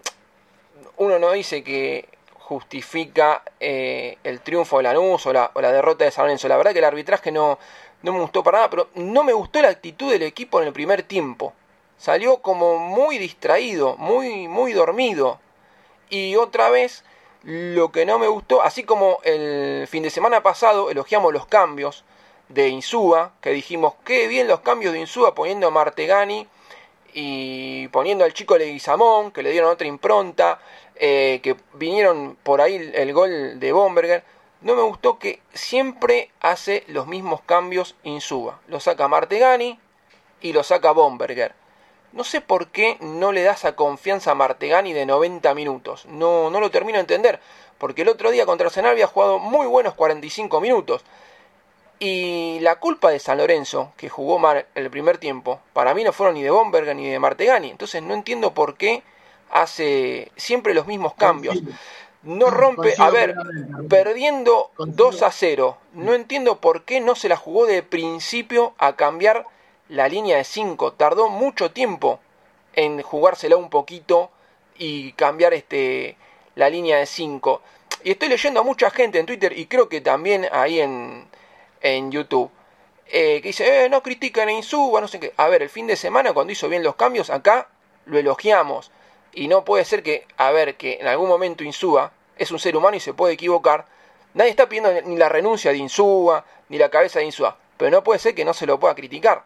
uno no dice que justifica el triunfo de Lanús o la, o la derrota de San Lorenzo. La verdad que el arbitraje no, no me gustó para nada, pero no me gustó la actitud del equipo en el primer tiempo salió como muy distraído, muy, muy dormido. Y otra vez, lo que no me gustó, así como el fin de semana pasado elogiamos los cambios de Insúa, que dijimos, qué bien los cambios de Insúa poniendo a Martegani y poniendo al chico Leguizamón, que le dieron otra impronta, eh, que vinieron por ahí el, gol de Bomberger. No me gustó que siempre hace los mismos cambios Insúa. Lo saca Martegani y lo saca Bomberger. No sé por qué no le da esa confianza a Martegani de 90 minutos. No, no lo termino de entender. Porque el otro día contra Arsenal había jugado muy buenos 45 minutos. Y la culpa de San Lorenzo, que jugó mal el primer tiempo, para mí no fueron ni de Bomberger ni de Martegani. Entonces no entiendo por qué hace siempre los mismos cambios. No rompe, a ver, perdiendo 2 a 0. No entiendo por qué no se la jugó de principio a cambiar la línea de 5. Tardó mucho tiempo en jugársela un poquito y cambiar este, la línea de 5. Y estoy leyendo a mucha gente en Twitter y creo que también ahí en, en YouTube. Eh, que dice, eh, no critican a Insuba, no sé qué. A ver, el fin de semana cuando hizo bien los cambios, acá lo elogiamos. Y no puede ser que, a ver, que en algún momento Insúa es un ser humano y se puede equivocar. Nadie está pidiendo ni la renuncia de Insúa, ni la cabeza de Insúa. Pero no puede ser que no se lo pueda criticar.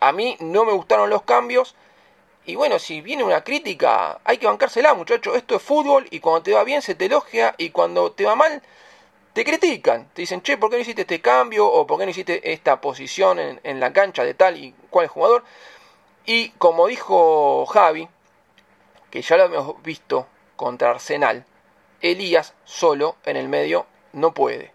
A mí no me gustaron los cambios. Y bueno, si viene una crítica, hay que bancársela, muchachos. Esto es fútbol y cuando te va bien se te elogia y cuando te va mal te critican. Te dicen, che, ¿por qué no hiciste este cambio? O ¿por qué no hiciste esta posición en, la cancha de tal y cual jugador? Y como dijo Javi, que ya lo hemos visto contra Arsenal, Elías solo en el medio no puede.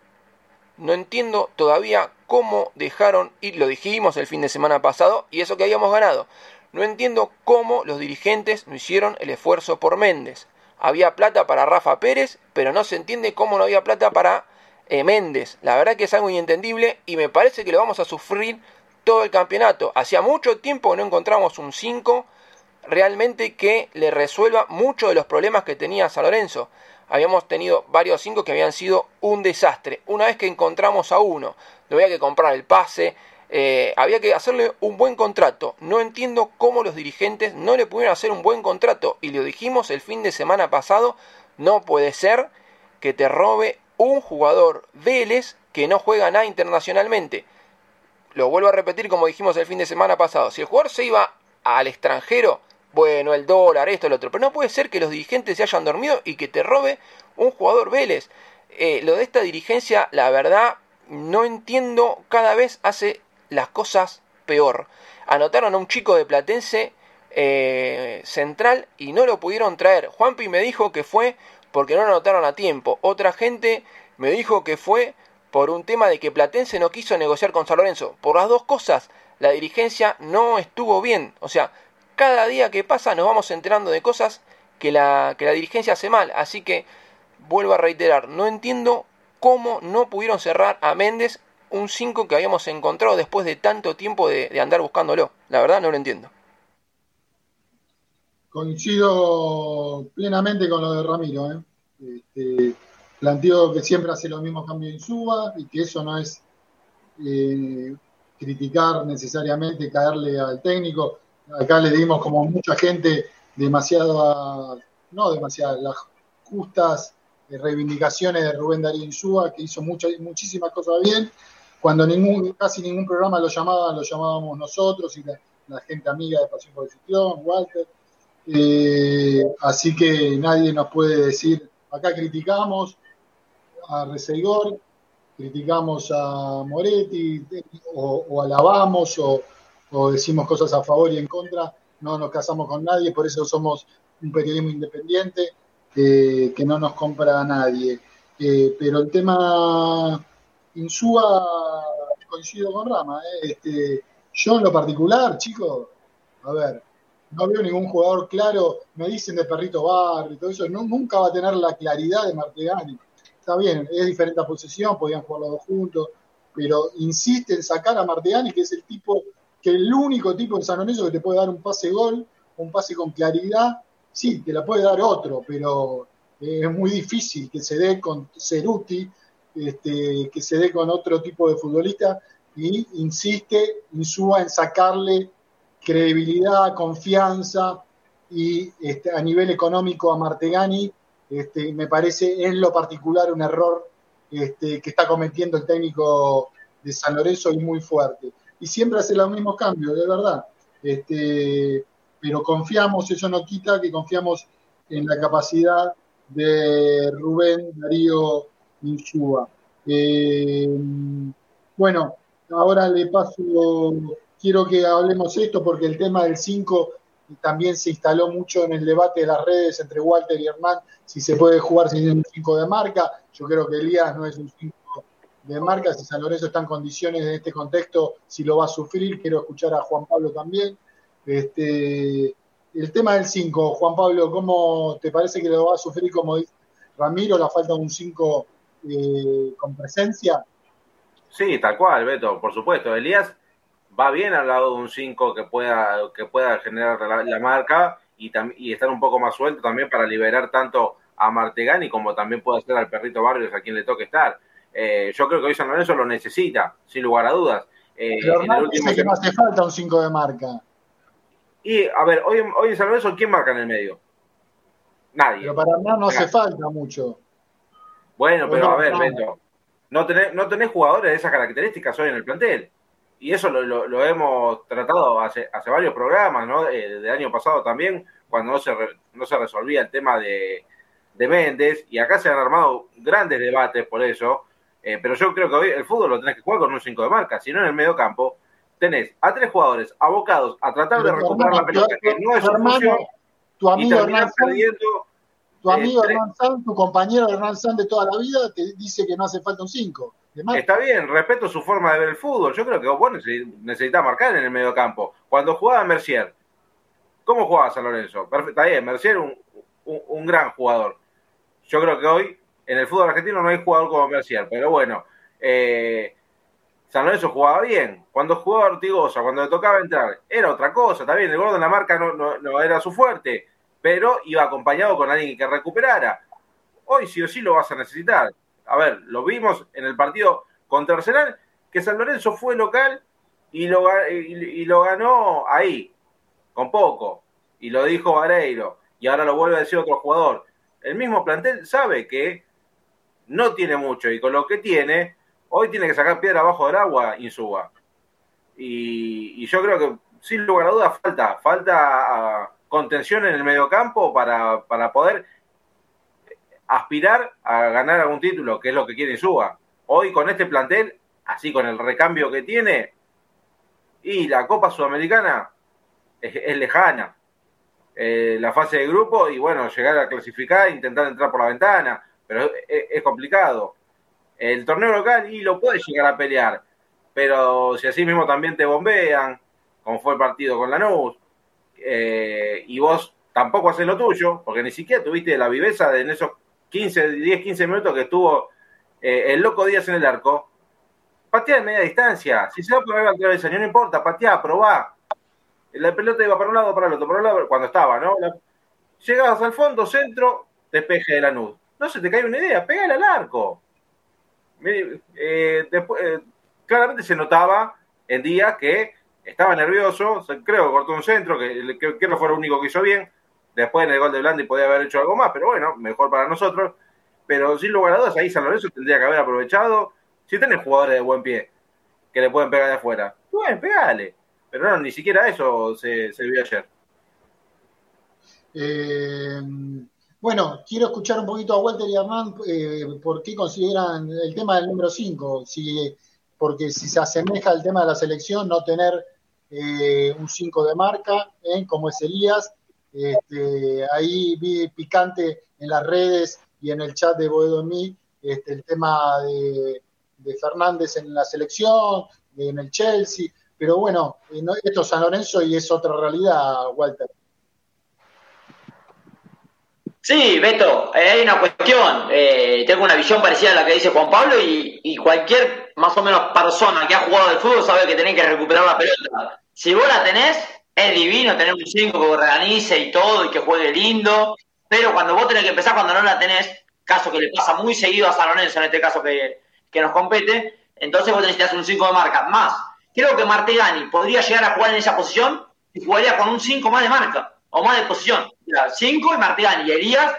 No entiendo todavía cómo dejaron ir, lo dijimos el fin de semana pasado, y eso que habíamos ganado. No entiendo cómo los dirigentes no hicieron el esfuerzo por Méndez. Había plata para Rafa Pérez, pero no se entiende cómo no había plata para eh, Méndez. La verdad que es algo inentendible y me parece que lo vamos a sufrir todo el campeonato. Hacía mucho tiempo que no encontramos un 5 realmente que le resuelva muchos de los problemas que tenía San Lorenzo habíamos tenido varios 5 que habían sido un desastre. Una vez que encontramos a uno, no había que comprar el pase, eh, había que hacerle un buen contrato. No entiendo cómo los dirigentes no le pudieron hacer un buen contrato. Y lo dijimos el fin de semana pasado, no puede ser que te robe un jugador Vélez que no juega nada internacionalmente. Lo vuelvo a repetir como dijimos el fin de semana pasado. Si el jugador se iba al extranjero, bueno, el dólar, esto, el otro. Pero no puede ser que los dirigentes se hayan dormido y que te robe un jugador Vélez. Eh, lo de esta dirigencia, la verdad, no entiendo, cada vez hace las cosas peor. Anotaron a un chico de Platense eh, central y no lo pudieron traer. Juanpi me dijo que fue porque no lo anotaron a tiempo. Otra gente me dijo que fue por un tema de que Platense no quiso negociar con San Lorenzo. Por las dos cosas, la dirigencia no estuvo bien. O sea, cada día que pasa nos vamos enterando de cosas que la, que la dirigencia hace mal. Así que, vuelvo a reiterar, no entiendo cómo no pudieron cerrar a Méndez un 5 que habíamos encontrado después de tanto tiempo de, andar buscándolo. La verdad no lo entiendo. Coincido plenamente con lo de Ramiro. ¿eh? Este, planteo que siempre hace los mismos cambios en Suba y que eso no es eh, criticar necesariamente, caerle al técnico. Acá le dimos como mucha gente demasiado, no demasiadas, las justas reivindicaciones de Rubén Darío Insúa, que hizo muchas, muchísimas cosas bien. Cuando ningún, casi ningún programa lo llamaban, lo llamábamos nosotros y la, gente amiga de Pasión por el Walter. Eh, así que nadie nos puede decir, acá criticamos a Reseigor, criticamos a Moretti, o, alabamos, o, o decimos cosas a favor y en contra, no nos casamos con nadie, por eso somos un periodismo independiente que no nos compra a nadie. Eh, pero el tema Insúa, coincido con Rama. Eh, este, yo en lo particular, chicos, a ver, no veo ningún jugador claro. Me dicen de Perrito Barrio y todo eso. nunca va a tener la claridad de Martegani. Está bien, es diferente posición, podían jugar los dos juntos, pero insiste en sacar a Martegani, que es el tipo, que el único tipo en San Lorenzo que te puede dar un pase gol, un pase con claridad sí, te la puede dar otro, pero es muy difícil que se dé con Ceruti, este, que se dé con otro tipo de futbolista, y insiste, insúa en sacarle credibilidad, confianza y este, a nivel económico a Martegani, este, me parece en lo particular un error este, que está cometiendo el técnico de San Lorenzo y muy fuerte. Y siempre hace los mismos cambios, de verdad. Este, pero confiamos, eso no quita que confiamos en la capacidad de Rubén Darío Insúa. Eh, bueno, ahora le paso, quiero que hablemos esto porque el tema del 5 también se instaló mucho en el debate de las redes entre Walter y Herman, si se puede jugar sin un 5 de marca. Yo creo que Elías no es un 5 de marca, si San Lorenzo está en condiciones en este contexto, si lo va a sufrir, quiero escuchar a Juan Pablo también. Este, el tema del 5, Juan Pablo, ¿cómo te parece que lo va a sufrir, como dice Ramiro, la falta de un 5 eh, con presencia? Sí, tal cual, Beto, por supuesto. Elías va bien al lado de un 5 que pueda, que pueda generar la, marca y, y, estar un poco más suelto también para liberar tanto a Martegani como también puede ser al perrito Barrios a quien le toque estar. Eh, yo creo que hoy San Lorenzo lo necesita, sin lugar a dudas. Eh, Pero en dice que no hace falta un 5 de marca. Y, a ver, hoy, hoy en San Lorenzo, ¿quién marca en el medio? Nadie. Pero para nada no hace falta mucho. Bueno, pero a ver, Beto, no tenés, no tenés jugadores de esas características hoy en el plantel. Y eso lo, lo, hemos tratado hace, hace varios programas, ¿no? Eh, de año pasado también, cuando no se, no se resolvía el tema de, de Méndez. Y acá se han armado grandes debates por eso. Eh, pero yo creo que hoy el fútbol lo tenés que jugar con un 5 de marca, si no en el medio campo tenés a tres jugadores abocados a tratar de recuperar la pelota, que no es su función, tu amigo Hernán perdiendo. Tu amigo Hernán San, tu compañero Hernán San de toda la vida, te dice que no hace falta un 5. Está bien, respeto su forma de ver el fútbol. Yo creo que vos necesitas marcar en el medio campo. Cuando jugaba Mercier, ¿cómo jugaba San Lorenzo? Está bien, Mercier un, un, un gran jugador. Yo creo que hoy en el fútbol argentino no hay jugador como Mercier, pero bueno, eh, San Lorenzo jugaba bien. Cuando jugaba Ortigosa, cuando le tocaba entrar, era otra cosa. Bien, el gordo en la marca no, no, era su fuerte, pero iba acompañado con alguien que recuperara. Hoy sí o sí lo vas a necesitar. A ver, lo vimos en el partido contra Arsenal, que San Lorenzo fue local y lo, y, lo ganó ahí, con poco. Y lo dijo Vareiro. Y ahora lo vuelve a decir otro jugador. El mismo plantel sabe que no tiene mucho y con lo que tiene Hoy tiene que sacar piedra abajo del agua Insúa. Y, y yo creo que, sin lugar a dudas, falta, falta ah, contención en el mediocampo para, para poder aspirar a ganar algún título, que es lo que quiere Insúa. Hoy con este plantel, así con el recambio que tiene, y la Copa Sudamericana es, lejana, eh, la fase de grupo y bueno, llegar a clasificar intentar entrar por la ventana, pero es, complicado. El torneo local y lo puedes llegar a pelear, pero si así mismo también te bombean, como fue el partido con Lanús, eh, y vos tampoco haces lo tuyo, porque ni siquiera tuviste la viveza de en esos 15, 10, 15 minutos que estuvo eh, el loco Díaz en el arco, patea de media distancia. Si se va a poner al cabeza, no importa, patea, probá. La pelota iba para un lado, para el otro, para un lado, cuando estaba, ¿no? llegabas al fondo, centro, despeje de la nud. No se te cae una idea, pégale al arco. Eh, después, eh, claramente se notaba en día que estaba nervioso, creo que cortó un centro, que, que, no fue lo único que hizo bien. Después en el gol de Blandi podía haber hecho algo más, pero bueno, mejor para nosotros. Pero sin lugar a dudas, ahí San Lorenzo tendría que haber aprovechado. Si tenés jugadores de buen pie que le pueden pegar de afuera, bueno, pegale. Pero no, ni siquiera eso se, se vio ayer. Eh, bueno, quiero escuchar un poquito a Walter y a Hernán eh, por qué consideran el tema del número 5, si, porque si se asemeja al tema de la selección, no tener eh, un 5 de marca, como es Elías. Este, ahí vi picante en las redes y en el chat de Boedo mí este, el tema de, de Fernández en la selección, en el Chelsea. Pero bueno, eh, esto es San Lorenzo y es otra realidad, Walter. Sí, Beto, eh, hay una cuestión. Eh, tengo una visión parecida a la que dice Juan Pablo y, cualquier más o menos persona que ha jugado al fútbol sabe que tiene que recuperar la pelota. Si vos la tenés, es divino tener un 5 que organice y todo y que juegue lindo, pero cuando vos tenés que empezar cuando no la tenés, caso que le pasa muy seguido a San Lorenzo en este caso que, que nos compete, entonces vos necesitas un 5 de marca. Más, Creo que Martegani podría llegar a jugar en esa posición y jugaría con un 5 más de marca o más de posición. 5 y Martegani y Elías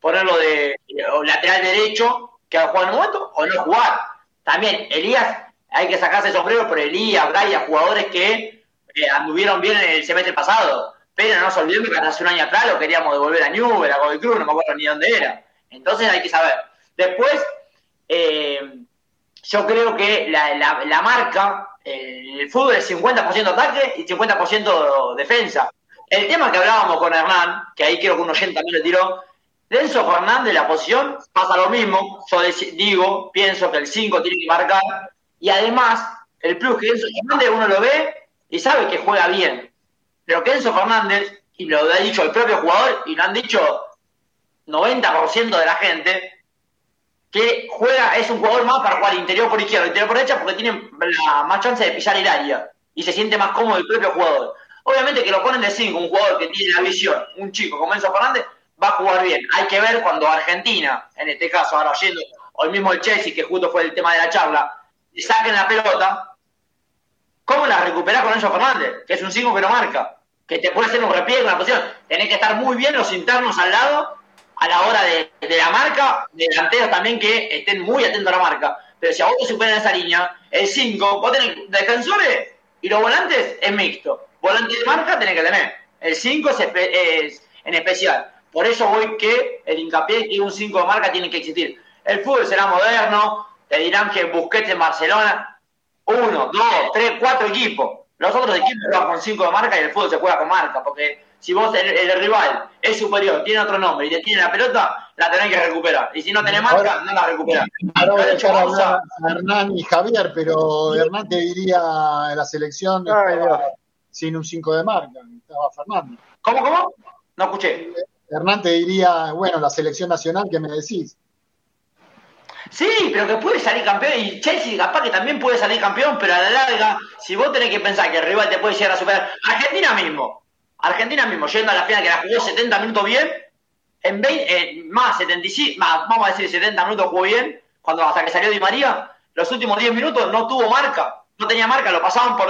ponerlo de lateral derecho que ha jugado en un momento o no jugar. También Elías, hay que sacarse el sombrero por Elías, Brian, jugadores que eh, anduvieron bien en el semestre pasado. Pero no nos olvidemos que hace un año atrás lo queríamos devolver a Newell, a Godoy Cruz, no me acuerdo ni dónde era. Entonces hay que saber. Después, eh, yo creo que la, la marca el fútbol es 50% ataque y 50% defensa. El tema que hablábamos con Hernán, que ahí quiero que un oyente también le tiró, Denso Fernández, la posición, pasa lo mismo. Yo digo, pienso que el 5 tiene que marcar. Y además, el plus que Denso Fernández uno lo ve y sabe que juega bien. Pero que Enzo Fernández, y lo ha dicho el propio jugador, y lo han dicho 90% de la gente, que juega, es un jugador más para jugar interior por izquierda, interior por derecha, porque tiene la más chance de pisar el área y se siente más cómodo el propio jugador. Obviamente que lo ponen de 5, un jugador que tiene la visión, un chico como Enzo Fernández, va a jugar bien. Hay que ver cuando Argentina, en este caso ahora yendo, o el mismo el Chelsea, que justo fue el tema de la charla, saquen la pelota, ¿cómo la recuperás con Enzo Fernández? Que es un 5 que no marca, que te puede hacer un repliegue en la posición. Tenés que estar muy bien los internos al lado a la hora de, la marca, delanteros también que estén muy atentos a la marca. Pero si a vos te superan esa línea, el 5, vos tenés defensores y los volantes es mixto. Volante de marca tenés que tener. El 5 es, en especial. Por eso voy que el hincapié que un 5 de marca tiene que existir. El fútbol será moderno, te dirán que Busquets en Barcelona, uno, dos, tres, cuatro equipos. Los otros equipos juegan con 5 de marca y el fútbol se juega con marca, porque si vos el, rival es superior, tiene otro nombre y te tiene la pelota, la tenés que recuperar. Y si no tenés marca, no la recuperás. Ahora voy a echar a Hernán y Javier, pero Hernán te diría en la selección sin un 5 de marca, estaba Fernando. ¿Cómo, cómo? No escuché. Hernán te diría, bueno, la selección nacional, ¿qué me decís? Sí, pero que puede salir campeón y Chelsea capaz que también puede salir campeón, pero a la larga, si vos tenés que pensar que el rival te puede llegar a superar, Argentina mismo, Argentina mismo, yendo a la final que la jugó 70 minutos bien, en 20, más 75, más, vamos a decir 70 minutos jugó bien, cuando hasta que salió Di María, los últimos 10 minutos no tuvo marca, no tenía marca, lo pasaban por,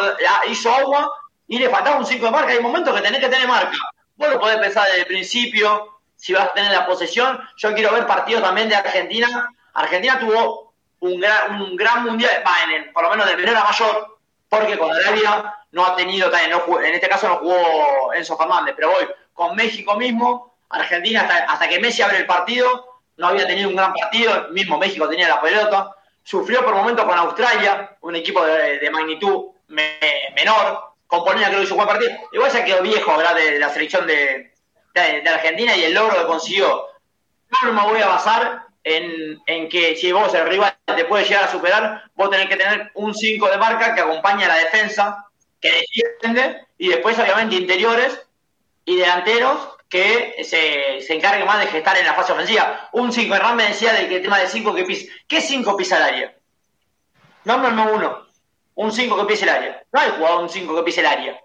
hizo agua y le faltaba un 5 de marca. Hay momentos que tenés que tener marca. Vos lo podés pensar desde el principio, si vas a tener la posesión. Yo quiero ver partidos también de Argentina. Argentina tuvo un gran, un gran mundial, en por lo menos de menor a mayor, porque con Arabia no ha tenido, no en este caso no jugó Enzo Fernández, pero voy con México mismo, Argentina hasta, que Messi abre el partido, no había tenido un gran partido, mismo México tenía la pelota, sufrió por momentos con Australia, un equipo de, magnitud menor, con Polonia que un buen partido, igual se quedó viejo ¿verdad? de la selección de, de, Argentina y el logro que consiguió. no me voy a basar en, en, que si vos el rival te puede llegar a superar, vos tenés que tener un 5 de marca que acompaña a la defensa, que defiende, y después obviamente interiores y delanteros que se, se encarguen más de gestar en la fase ofensiva. Un 5, Hernán me decía de que el tema de 5 que pisa. ¿Qué 5 pisa el área? No, uno. Un 5 que pise el área. No hay jugador un 5 que pise el área.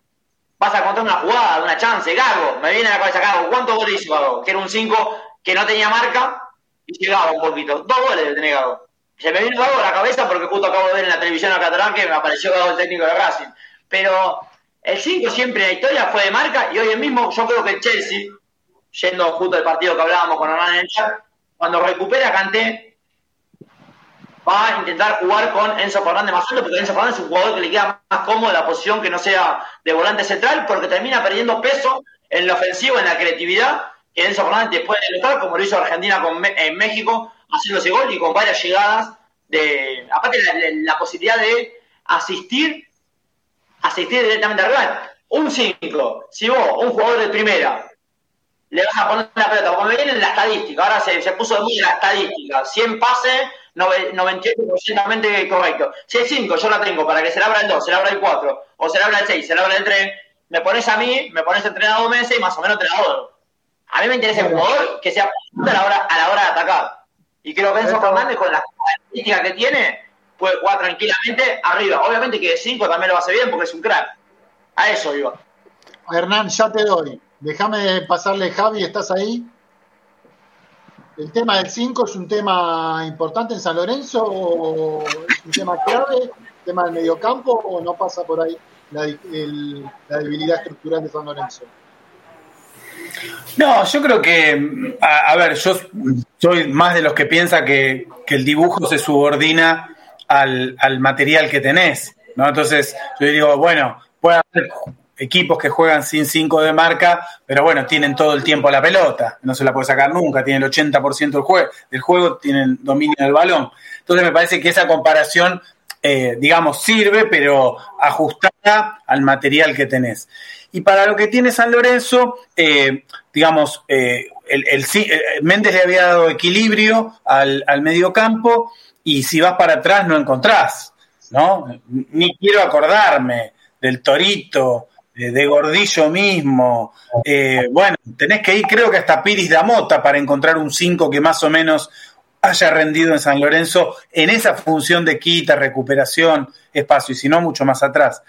Vas a contar una jugada, una chance, Gago. Me viene la cabeza Gago. ¿Cuántos goles hizo Gago? Que era un 5 que no tenía marca y llegaba un poquito. Dos goles de tener Gago. Se me vino Gago a la cabeza porque justo acabo de ver en la televisión a catalán que me apareció Gago el técnico de Racing. Pero el 5 siempre en la historia fue de marca y hoy mismo yo creo que Chelsea, yendo justo al partido que hablábamos con Hernán en el chat, cuando recupera Canté, va a intentar jugar con Enzo Fernández más alto, porque Enzo Fernández es un jugador que le queda más cómodo la posición que no sea de volante central, porque termina perdiendo peso en la ofensiva, en la creatividad, que Enzo Fernández puede notar, como lo hizo Argentina con, en México, haciendo ese gol y con varias llegadas de, aparte la, posibilidad de asistir asistir directamente al rival. Un 5, si vos, un jugador de primera, le vas a poner la pelota, como viene en la estadística, ahora se, se puso de muy la estadística, 100 pases, 98% correcto. Si es 5, yo la tengo para que se le abra el 2, se le abra el 4, o se le abra el 6, se le abra el 3, me pones a mí, me pones entrenador Messi y más o menos entrenador. A mí me interesa el jugador que sea a la hora, a la hora de atacar. Y creo que Enzo Fernández, con las características que tiene, puede jugar tranquilamente arriba. Obviamente que de 5 también lo hacer bien porque es un crack. A eso iba. Hernán, ya te doy. Déjame pasarle, Javi, ¿estás ahí? ¿El tema del 5 es un tema importante en San Lorenzo o es un tema clave? ¿El tema del mediocampo o no pasa por ahí la, debilidad estructural de San Lorenzo? No, yo creo que, a, ver, yo soy más de los que piensa que, el dibujo se subordina al, material que tenés. ¿no? Entonces, yo digo, bueno, puede haber equipos que juegan sin 5 de marca, pero bueno, tienen todo el tiempo la pelota, no se la puede sacar nunca, tienen el 80% del juego, del juego, tienen dominio del balón. Entonces me parece que esa comparación, eh, digamos, sirve, pero ajustada al material que tenés. Y para lo que tiene San Lorenzo, eh, digamos, eh, Méndez le había dado equilibrio al, al medio campo y si vas para atrás no encontrás, ¿no? Ni quiero acordarme del Torito, de, Gordillo mismo. Eh, bueno, tenés que ir, creo que hasta Piris de Amota para encontrar un 5 que más o menos haya rendido en San Lorenzo en esa función de quita, recuperación, espacio, y si no, mucho más atrás.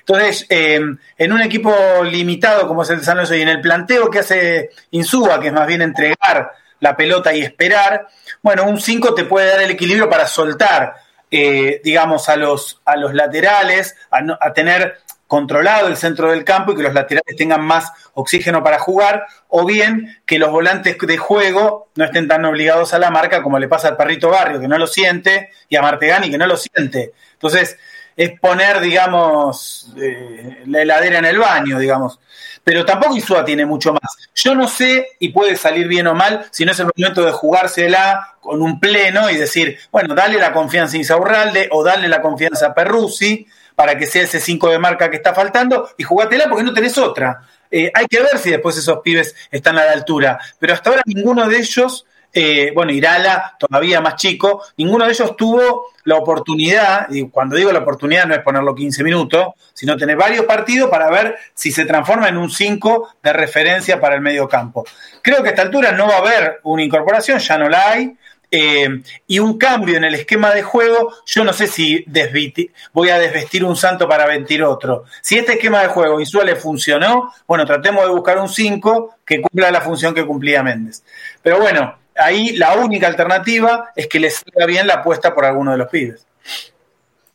Entonces, eh, en un equipo limitado como es el de San Lorenzo y en el planteo que hace Insúa, que es más bien entregar la pelota y esperar, bueno, un 5 te puede dar el equilibrio para soltar, eh, digamos, a los, a los laterales, a, tener controlado el centro del campo y que los laterales tengan más oxígeno para jugar, o bien que los volantes de juego no estén tan obligados a la marca como le pasa al Perrito Barrio, que no lo siente, y a Martegani, que no lo siente. Entonces, es poner, digamos, eh, la heladera en el baño, digamos pero tampoco Insúa tiene mucho más. Yo no sé, y puede salir bien o mal, si no es el momento de jugársela con un pleno y decir, bueno, dale la confianza a Insaurralde o dale la confianza a Perruzzi para que sea ese 5 de marca que está faltando y jugátela porque no tenés otra. Eh, hay que ver si después esos pibes están a la altura, pero hasta ahora ninguno de ellos eh, bueno, Irala todavía más chico, ninguno de ellos tuvo la oportunidad, y cuando digo la oportunidad no es ponerlo 15 minutos, sino tener varios partidos para ver si se transforma en un 5 de referencia para el medio campo. Creo que a esta altura no va a haber una incorporación, ya no la hay, eh, y un cambio en el esquema de juego, yo no sé si voy a desvestir un santo para vestir otro. Si este esquema de juego visual le funcionó, bueno, tratemos de buscar un 5 que cumpla la función que cumplía Méndez. Pero bueno, ahí la única alternativa es que les salga bien la apuesta por alguno de los pibes.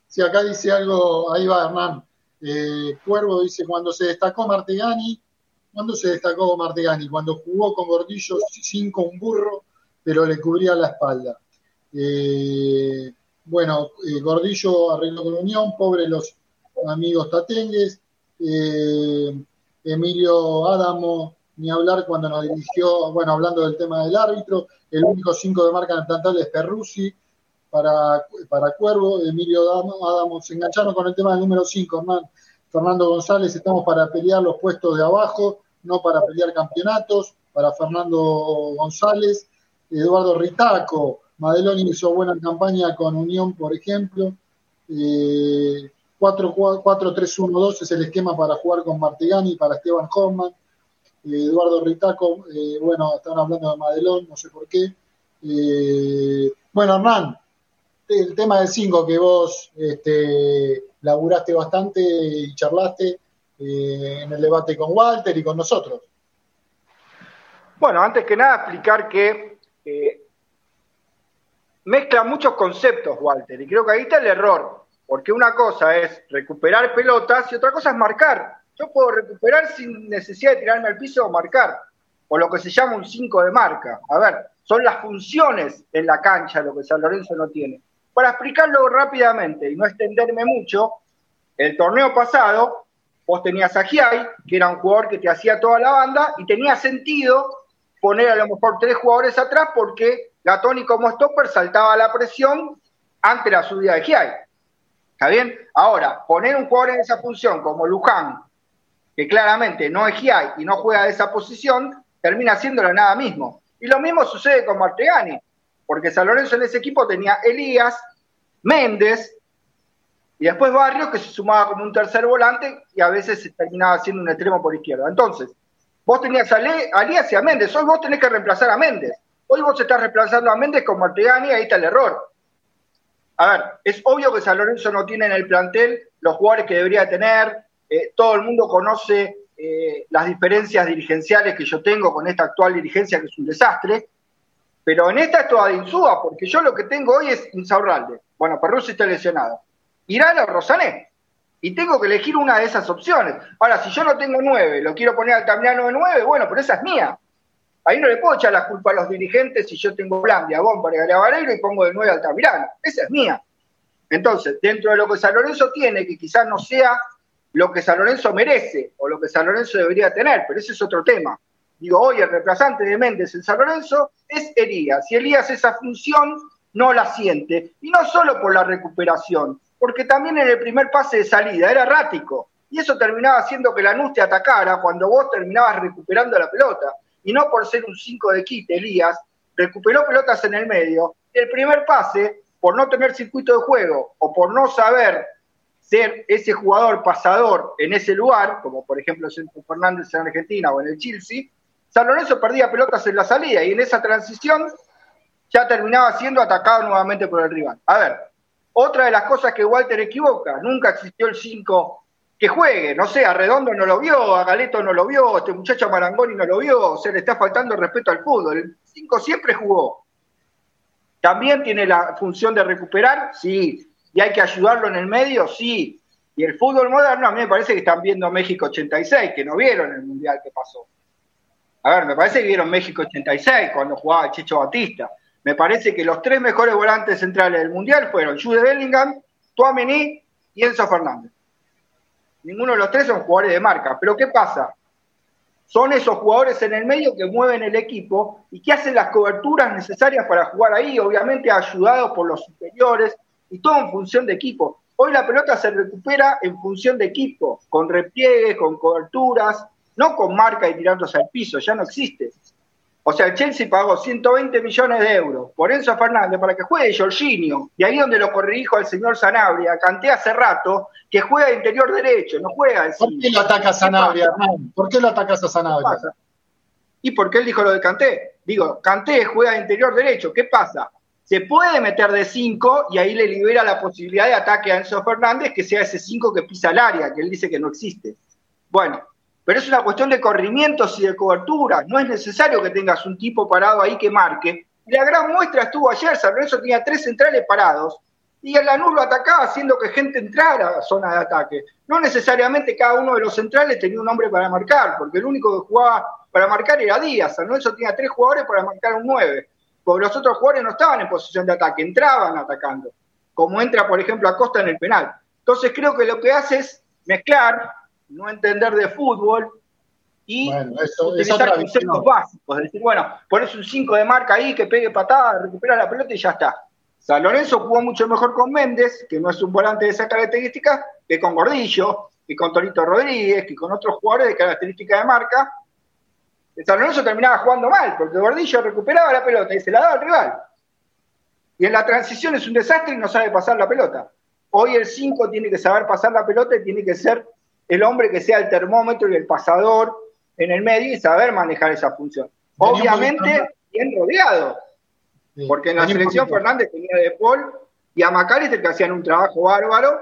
Sí, acá dice algo, ahí va Hernán. Eh, Cuervo dice, cuando se destacó Martegani, ¿cuándo se destacó Martegani? Cuando jugó con Gordillo sin con un burro, pero le cubría la espalda. Eh, bueno, eh, Gordillo arregló con Unión, pobre los amigos tatengues. Emilio Adamo ni hablar cuando nos dirigió, bueno, hablando del tema del árbitro, el único cinco de marca en el plantel es Perrusi para, para Cuervo, Emilio Adamo, se engancharon con el tema del número 5, hermano. Fernando González, estamos para pelear los puestos de abajo, no para pelear campeonatos, para Fernando González, Eduardo Ritaco, Madeloni hizo buena campaña con Unión, por ejemplo. 4-3-1-2 es el esquema para jugar con Martigani, para Esteban Hoffman. Eduardo Ritaco, bueno, están hablando de Madelón, no sé por qué. bueno, Hernán, el tema del 5 que vos este, laburaste bastante y charlaste eh, en el debate con Walter y con nosotros. Bueno, antes que nada explicar que eh, mezcla muchos conceptos Walter y creo que ahí está el error, porque una cosa es recuperar pelotas y otra cosa es marcar. Yo puedo recuperar sin necesidad de tirarme al piso o marcar, o lo que se llama un 5 de marca. A ver, son las funciones en la cancha lo que San Lorenzo no tiene. Para explicarlo rápidamente y no extenderme mucho, el torneo pasado vos tenías a Giai, que era un jugador que te hacía toda la banda, y tenía sentido poner a lo mejor tres jugadores atrás porque Gatoni como stopper saltaba la presión ante la subida de Giai. ¿Está bien? Ahora, poner un jugador en esa función como Luján, que claramente no es Giai y no juega de esa posición, termina haciéndolo nada mismo. Y lo mismo sucede con Martegani porque San Lorenzo en ese equipo tenía Elías, Méndez y después Barrios que se sumaba como un tercer volante y a veces se terminaba siendo un extremo por izquierda. Entonces, vos tenías a, Elías y a Méndez, hoy vos tenés que reemplazar a Méndez. Hoy vos estás reemplazando a Méndez con Martegani, ahí está el error. A ver, es obvio que San Lorenzo no tiene en el plantel los jugadores que debería tener, eh, todo el mundo conoce eh, las diferencias dirigenciales que yo tengo con esta actual dirigencia que es un desastre, pero en esta es toda de Insúa, porque yo lo que tengo hoy es Insaurralde. Bueno, Perruzzi está lesionado. Irán o Rosané. Y tengo que elegir una de esas opciones. Ahora, si yo no tengo nueve, lo quiero poner al Tamiano de nueve, bueno, pero esa es mía. Ahí no le puedo echar la culpa a los dirigentes si yo tengo Blandia, Bomba y Vareiro y pongo de nueve al Tamirano. Esa es mía. Entonces, dentro de lo que San Lorenzo tiene, que quizás no sea lo que San Lorenzo merece o lo que San Lorenzo debería tener, pero ese es otro tema digo, hoy el reemplazante de Méndez en San Lorenzo es Elías, y Elías esa función no la siente, y no solo por la recuperación, porque también en el primer pase de salida era errático, y eso terminaba haciendo que Lanús te atacara cuando vos terminabas recuperando la pelota, y no por ser un 5 de quite, Elías recuperó pelotas en el medio, el primer pase, por no tener circuito de juego, o por no saber ser ese jugador pasador en ese lugar, como por ejemplo Fernández en Argentina o en el Chelsea, San Lorenzo perdía pelotas en la salida y en esa transición ya terminaba siendo atacado nuevamente por el rival. A ver, otra de las cosas que Walter equivoca, nunca existió el 5 que juegue, no sé, a Redondo no lo vio, a Galeto no lo vio, este muchacho Marangoni no lo vio, se le está faltando respeto al fútbol. El 5 siempre jugó. También tiene la función de recuperar, sí, y hay que ayudarlo en el medio, sí. Y el fútbol moderno, a mí me parece que están viendo México 86, que no vieron el mundial que pasó. A ver, me parece que vieron México 86 cuando jugaba Chicho Batista. Me parece que los tres mejores volantes centrales del Mundial fueron Jude Bellingham, Tuamení y Enzo Fernández. Ninguno de los tres son jugadores de marca. Pero ¿qué pasa? Son esos jugadores en el medio que mueven el equipo y que hacen las coberturas necesarias para jugar ahí, obviamente ayudados por los superiores y todo en función de equipo. Hoy la pelota se recupera en función de equipo, con repliegues, con coberturas, no con marca y tirándose al piso, ya no existe. O sea, el Chelsea pagó 120 millones de euros por Enzo Fernández para que juegue Jorginho. Y ahí donde lo corrijo al señor Sanabria, canté hace rato que juega de interior derecho, no juega de ¿Por qué lo ataca a Sanabria, ¿Por qué lo atacas a Sanabria? ¿Y por qué él dijo lo de Canté? Digo, Canté juega de interior derecho, ¿qué pasa? Se puede meter de 5 y ahí le libera la posibilidad de ataque a Enzo Fernández, que sea ese 5 que pisa el área, que él dice que no existe. Bueno, pero es una cuestión de corrimientos y de cobertura. No es necesario que tengas un tipo parado ahí que marque. La gran muestra estuvo ayer, San Lorenzo tenía tres centrales parados y el Lanús lo atacaba haciendo que gente entrara a la zona de ataque. No necesariamente cada uno de los centrales tenía un hombre para marcar, porque el único que jugaba para marcar era Díaz. San Lorenzo tenía tres jugadores para marcar un nueve, porque los otros jugadores no estaban en posición de ataque, entraban atacando, como entra, por ejemplo, Acosta en el penal. Entonces creo que lo que hace es mezclar no entender de fútbol y utilizar conceptos básicos. Es decir, bueno, pones un 5 de marca ahí que pegue patada, recupera la pelota y ya está. San Lorenzo jugó mucho mejor con Méndez, que no es un volante de esa característica, que con Gordillo, que con Torito Rodríguez, que con otros jugadores de característica de marca, San Lorenzo terminaba jugando mal, porque Gordillo recuperaba la pelota y se la daba al rival. Y en la transición es un desastre y no sabe pasar la pelota. Hoy el 5 tiene que saber pasar la pelota y tiene que ser el hombre que sea el termómetro y el pasador en el medio y saber manejar esa función. Obviamente, bien rodeado. Porque en la selección Fernández tenía de Paul y a Macalister que hacían un trabajo bárbaro,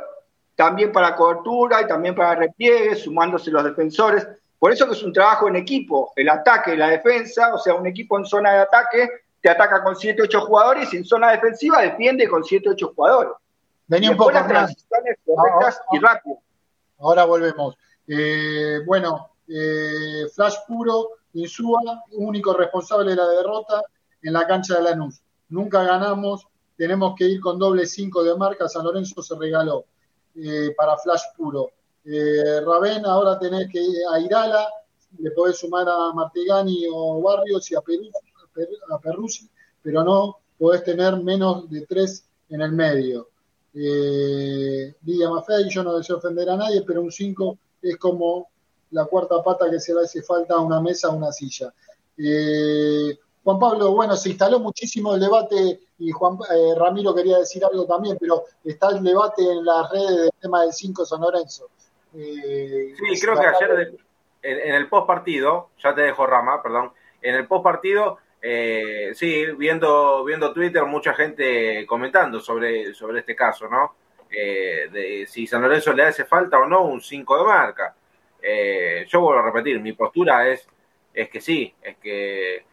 también para cobertura y también para repliegue, sumándose los defensores. Por eso que es un trabajo en equipo, el ataque y la defensa, o sea, un equipo en zona de ataque te ataca con 7, 8 jugadores y en zona defensiva defiende con 7, 8 jugadores. Venía un poco las transiciones correctas y rápidas. Ahora volvemos. Eh, bueno, eh, Flash puro, Insúa, único responsable de la derrota en la cancha de Lanús. Nunca ganamos, tenemos que ir con doble 5 de marca, San Lorenzo se regaló eh, para Flash puro. Eh, Raven, ahora tenés que ir a Irala, le podés sumar a Martigani o Barrios y a, Perruzzi, pero no podés tener menos de 3 en el medio. Eh, Lidia Maffei, yo no deseo ofender a nadie, pero un 5 es como la cuarta pata que se le hace falta a una mesa, a una silla. Eh, Juan Pablo, bueno, se instaló muchísimo el debate y Juan eh, Ramiro quería decir algo también, pero está el debate en las redes del tema del 5 San Lorenzo. Eh, sí, creo que ayer en, el post partido, ya te dejo Rama, perdón, en el post partido eh, sí, viendo, viendo Twitter, mucha gente comentando sobre, sobre este caso, ¿no? Eh, de si San Lorenzo le hace falta o no un 5 de marca. Eh, yo vuelvo a repetir, mi postura es, es que sí, es que.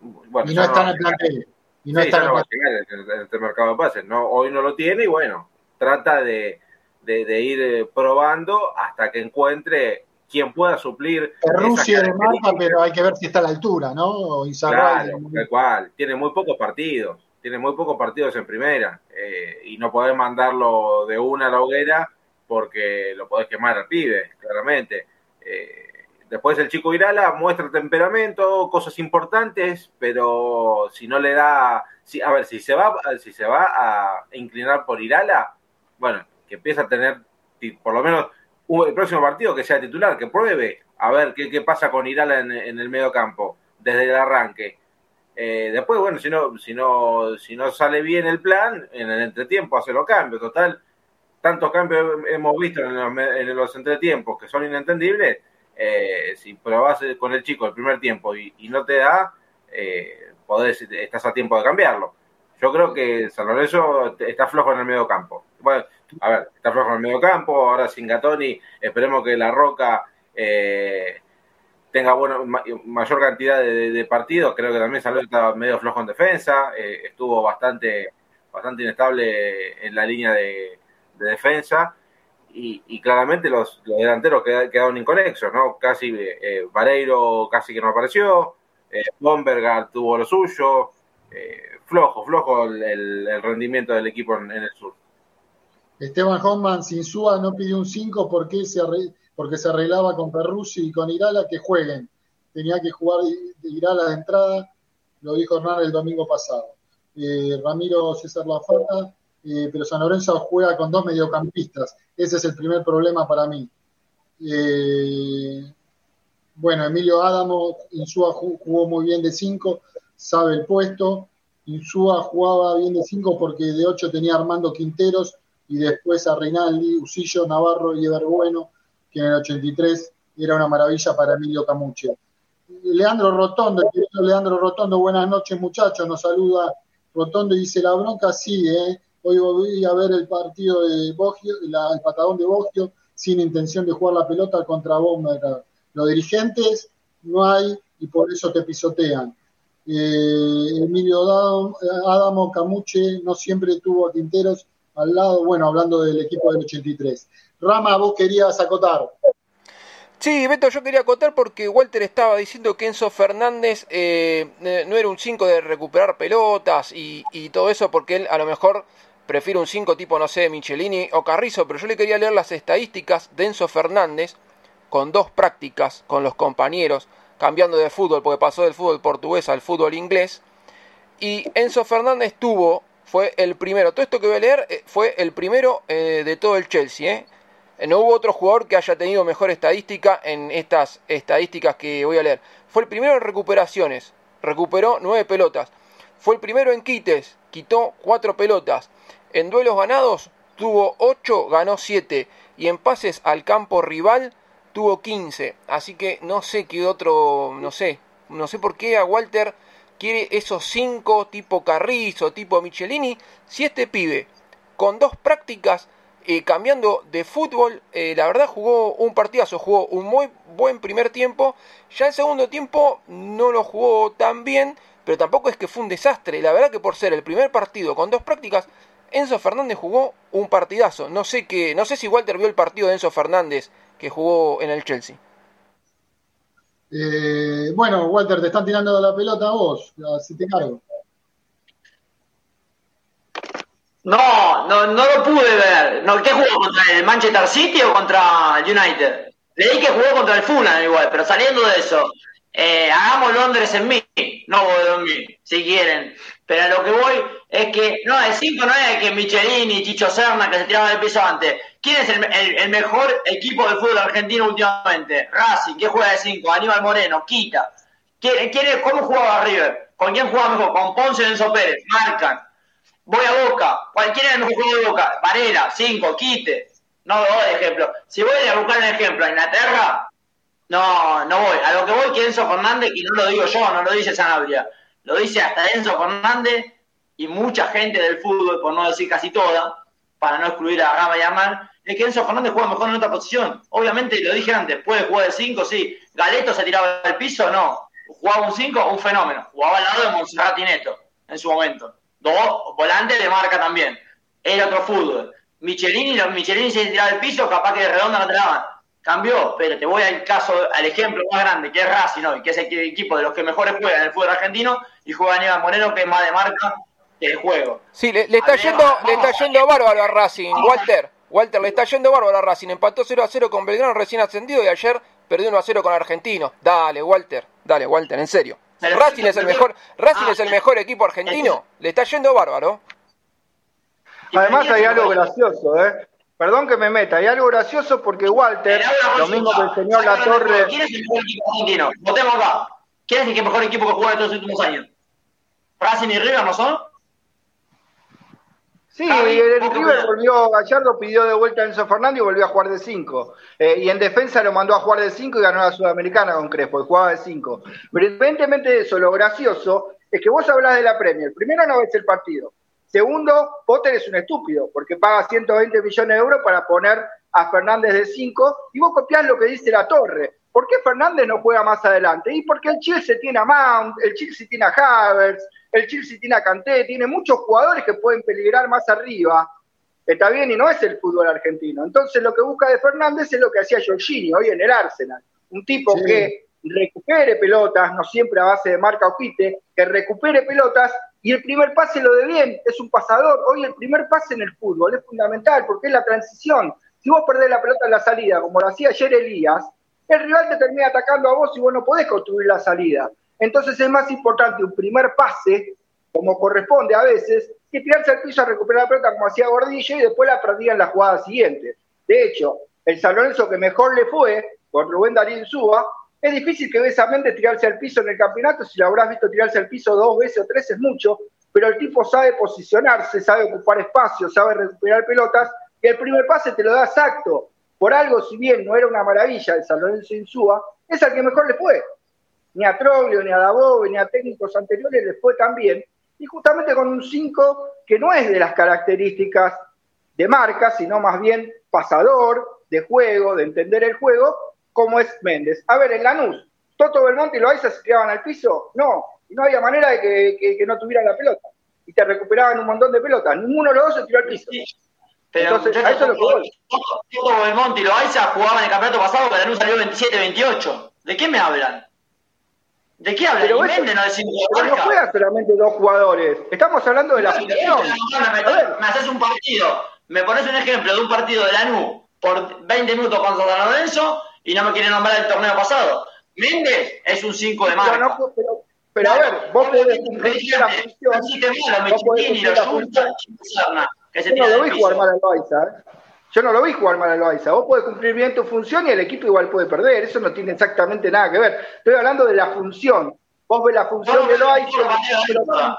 bueno, y no está en el plantel. Y no está en este mercado de pases. ¿no? Hoy no lo tiene y bueno, trata de, de ir probando hasta que encuentre quien pueda suplir. Rusia de marca, pero hay que ver si está a la altura, ¿no? Claro, tal cual. Tiene muy pocos partidos, tiene muy pocos partidos en primera eh, y no podés mandarlo de una a la hoguera porque lo podés quemar al pibe, claramente. Eh, después el chico Irala muestra temperamento, cosas importantes, pero si no le da, si, a ver, si se va, si se va a inclinar por Irala, bueno, que empieza a tener por lo menos el próximo partido que sea titular, que pruebe a ver qué, pasa con Irala en, el medio campo desde el arranque. Eh, después, bueno, si no, si no, si no sale bien el plan, en el entretiempo hace los cambios. Total, tantos cambios hemos visto en los, en los entretiempos que son inentendibles. Eh, si probás con el chico el primer tiempo y, no te da, eh, podés, estás a tiempo de cambiarlo. Yo creo que San Lorenzo está flojo en el medio campo. Bueno, a ver, está flojo en el medio campo, ahora sin Gatoni, esperemos que La Roca eh, tenga bueno, mayor cantidad de, partidos, creo que también Salud está medio flojo en defensa, eh, estuvo bastante, bastante inestable en la línea de, defensa. Y, claramente los, delanteros quedaron inconexos, ¿no? Casi eh, Vareiro casi que no apareció, eh, tuvo lo suyo, flojo, flojo el, rendimiento del equipo en el sur. Esteban Hoffman sin Suá no pidió un 5 porque se, arreglaba con Perruzzi y con Irala que jueguen. Tenía que jugar Irala de entrada, lo dijo Hernán el domingo pasado. Eh, Ramiro César Lafata, eh, pero San Lorenzo juega con dos mediocampistas. Ese es el primer problema para mí. Eh, bueno, Emilio Adamo, Insúa jugó muy bien de 5, sabe el puesto. Insúa jugaba bien de 5 porque de 8 tenía Armando Quinteros y después a Reinaldi, Usillo, Navarro y Bueno, que en el 83 era una maravilla para Emilio Camuche. Leandro Rotondo, Leandro Rotondo, buenas noches muchachos, nos saluda Rotondo y dice, la bronca sí, ¿eh? hoy voy a ver el partido de Bogio, el patadón de Bogio, sin intención de jugar la pelota contra Bomba. Los dirigentes no hay y por eso te pisotean. Eh, Emilio Adamo, Camuche no siempre tuvo a Quinteros al lado, bueno, hablando del equipo del 83. Rama, vos querías acotar. Sí, Beto, yo quería acotar porque Walter estaba diciendo que Enzo Fernández eh, no era un 5 de recuperar pelotas y, todo eso, porque él a lo mejor prefiere un 5 tipo, no sé, Michelini o Carrizo, pero yo le quería leer las estadísticas de Enzo Fernández con dos prácticas con los compañeros, cambiando de fútbol, porque pasó del fútbol portugués al fútbol inglés. Y Enzo Fernández tuvo fue el primero. Todo esto que voy a leer eh, fue el primero eh, de todo el Chelsea. ¿eh? No hubo otro jugador que haya tenido mejor estadística en estas estadísticas que voy a leer. Fue el primero en recuperaciones, recuperó nueve pelotas. Fue el primero en quites, quitó cuatro pelotas. En duelos ganados tuvo ocho, ganó siete. Y en pases al campo rival tuvo 15. Así que no sé qué otro, no sé, no sé por qué a Walter quiere esos cinco tipo Carrizo, tipo Michelini, si este pibe con dos prácticas eh, cambiando de fútbol, eh, la verdad jugó un partidazo, jugó un muy buen primer tiempo, ya el segundo tiempo no lo jugó tan bien, pero tampoco es que fue un desastre, la verdad que por ser el primer partido con dos prácticas, Enzo Fernández jugó un partidazo, no sé que, no sé si Walter vio el partido de Enzo Fernández que jugó en el Chelsea. Eh, bueno, Walter, te están tirando la pelota a vos, si te cargo. No, no, no lo pude ver. No, ¿Qué jugó contra el Manchester City o contra United? Leí que jugó contra el Fulham igual, pero saliendo de eso, eh, hagamos Londres en mí, no en mí, si quieren. Pero a lo que voy es que, no, el 5 no es que Michelini, Chicho Serna, que se tiraban del piso antes. ¿Quién es el, mejor equipo de fútbol argentino últimamente? Racing, ¿qué juega de 5? Aníbal Moreno, Quita. ¿Quién, quién ¿Cómo jugaba River? ¿Con quién jugaba mejor? Con Ponce y Enzo Pérez, marcan. Voy a Boca. ¿Quién es el mejor jugador de Boca? Varela, 5, Quite. No doy ejemplo. Si voy a buscar un ejemplo a Inglaterra, no, no voy. A lo que voy que Enzo Fernández, y no lo digo yo, no lo dice Sanabria, lo dice hasta Enzo Fernández y mucha gente del fútbol, por no decir casi toda, para no excluir a Gama y a es que Enzo Fernández juega mejor en otra posición. Obviamente, lo dije antes, puede jugar de 5, sí. Galeto se tiraba del piso, no. Jugaba un 5, un fenómeno. Jugaba al lado de Monserrat y Neto en su momento. Dos volantes de marca también. Era otro fútbol. Michelini, los Michelini se tiraba del piso, capaz que de redonda no te daban. Cambió, pero te voy al caso, al ejemplo más grande, que es Racing hoy, que es el equipo de los que mejores juegan en el fútbol argentino, y juega Aníbal Moreno, que es más de marca que de juego. Sí, le, está yendo, le está yendo bárbaro a Racing, Walter. Walter, le está yendo bárbaro a Racing. Empató 0 a 0 con Belgrano recién ascendido y ayer perdió 1 a 0 con Argentino. Dale, Walter. Dale, Walter, en serio. Racing es el mejor, Racing es el mejor equipo argentino. Le está yendo bárbaro. Además hay algo gracioso, ¿eh? Perdón que me meta, hay algo gracioso porque Walter, lo mismo que el señor La Torre. ¿Quién es el mejor equipo argentino? Votemos acá. ¿Quién es el mejor equipo que juega estos últimos años? ¿Racing y River no son? Sí, el River volvió, Gallardo pidió de vuelta a Enzo Fernández y volvió a jugar de 5. Eh, y en defensa lo mandó a jugar de 5 y ganó la Sudamericana con Crespo, y jugaba de 5. Pero independientemente de eso, lo gracioso es que vos hablas de la Premier. Primero no ves el partido. Segundo, Potter es un estúpido, porque paga 120 millones de euros para poner a Fernández de 5 y vos copiás lo que dice la torre. ¿Por qué Fernández no juega más adelante? Y porque el Chelsea tiene a Mount, el Chelsea tiene a Havertz, el Chelsea tiene a Kanté, tiene muchos jugadores que pueden peligrar más arriba. Está bien y no es el fútbol argentino. Entonces lo que busca de Fernández es lo que hacía Jorginho hoy en el Arsenal. Un tipo que recupere pelotas, no siempre a base de marca o quite, que recupere pelotas y el primer pase lo de bien, es un pasador. Hoy el primer pase en el fútbol es fundamental porque es la transición. Si vos perdés la pelota en la salida, como lo hacía ayer Elías, el rival te termina atacando a vos y vos no podés construir la salida. Entonces es más importante un primer pase, como corresponde a veces, que tirarse al piso a recuperar la pelota como hacía Gordillo y después la perdía en la jugada siguiente. De hecho, el San Lorenzo que mejor le fue, con Rubén Darín Suba, es difícil que ves a Méndez tirarse al piso en el campeonato, si lo habrás visto tirarse al piso dos veces o tres es mucho, pero el tipo sabe posicionarse, sabe ocupar espacio, sabe recuperar pelotas, y el primer pase te lo da exacto. Por algo, si bien no era una maravilla el San Lorenzo Insúa, es al que mejor le fue. Ni a Troglio, ni a Dabove, ni a técnicos anteriores le fue tan bien, y justamente con un 5 que no es de las características de marca, sino más bien pasador, de juego, de entender el juego, como es Méndez. A ver, en Lanús, Toto Belmonte y Loaiza se tiraban al piso, no, y no había manera de que, no tuvieran la pelota. Y te recuperaban un montón de pelotas. Ninguno de los dos se tiró al piso. Pero Entonces, a eso lo que Toto Belmonte y Loaiza jugaban en el campeonato pasado, que Lanús salió 27-28. ¿De qué me hablan? ¿De qué hablan? Pero, Méndez no, es pero no juegan solamente dos jugadores. Estamos hablando de la función. Me haces un partido, me pones un ejemplo de un partido de Lanús por 20 minutos con San Lorenzo y no me quiere nombrar el torneo pasado. Méndez es un 5 de marca. No, pero, pero, a ver, vos podés cumplir la función. No no lo vi jugar mal al Baiza, ¿eh? Yo no lo vi jugar mal a Loaiza. Vos podés cumplir bien tu función y el equipo igual puede perder. Eso no tiene exactamente nada que ver. Estoy hablando de la función. Vos ves la función de Loaiza. No,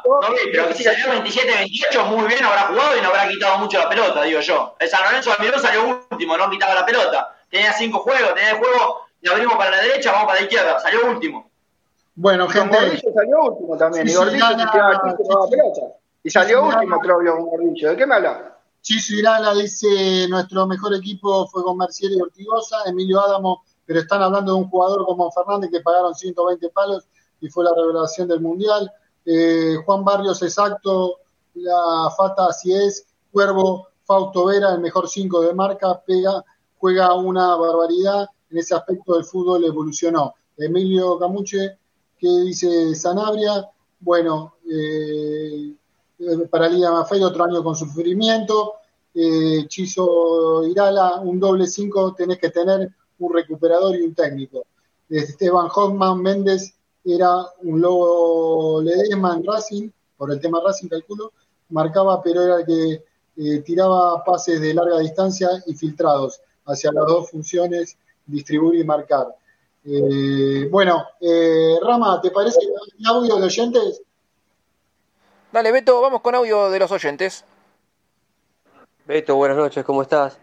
pero si salió 27-28, muy bien habrá jugado y no habrá quitado mucho la pelota, digo yo. El San Lorenzo Almirón salió último, no quitaba la pelota. Tenía cinco juegos, tenía el juego, le abrimos para la derecha, vamos para la izquierda. Salió último. Bueno, gente. Gordillo salió último también. Sí, y Gordillo se tiraba al piso y no daba sí, sí. pelota. Y salió último, gana- creo yo, con Gordillo. ¿De qué me hablas? Chiso Irala dice, nuestro mejor equipo fue con Mercier y Ortigosa, Emilio Adamo, pero están hablando de un jugador como Fernández que pagaron 120 palos y fue la revelación del Mundial. Eh, Juan Barrios, exacto, la Fata así es, Cuervo, Fausto Vera, el mejor 5 de marca, pega, juega una barbaridad, en ese aspecto del fútbol evolucionó. Emilio Camuche, que dice Sanabria, bueno, eh, para Liga Mafei otro año con sufrimiento. Eh, Irala, un doble 5, tenés que tener un recuperador y un técnico. Esteban Hoffman Méndez era un lobo Ledesma en Racing, por el tema Racing calculo, marcaba, pero era el que eh, tiraba pases de larga distancia y filtrados hacia las dos funciones, distribuir y marcar. Eh, bueno, eh, Rama, ¿te parece el audio de oyentes? Dale, Beto, vamos con audio de los oyentes. Beto, buenas noches, ¿cómo estás?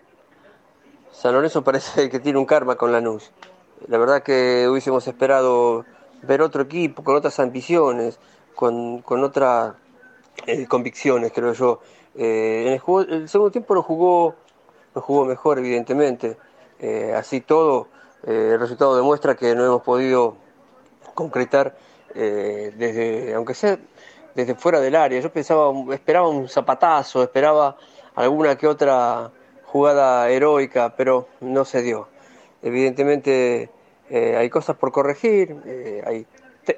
San Lorenzo parece que tiene un karma con Lanús. La verdad que hubiésemos esperado ver otro equipo con otras ambiciones, con, con otras eh, convicciones, creo yo. Eh, en el, segundo tiempo lo jugó, lo jugó mejor, evidentemente. Eh, así todo, el resultado demuestra que no hemos podido concretar desde, aunque sea desde fuera del área. Yo pensaba, esperaba un zapatazo, esperaba alguna que otra jugada heroica, pero no se dio. Evidentemente eh, hay cosas por corregir, eh, hay,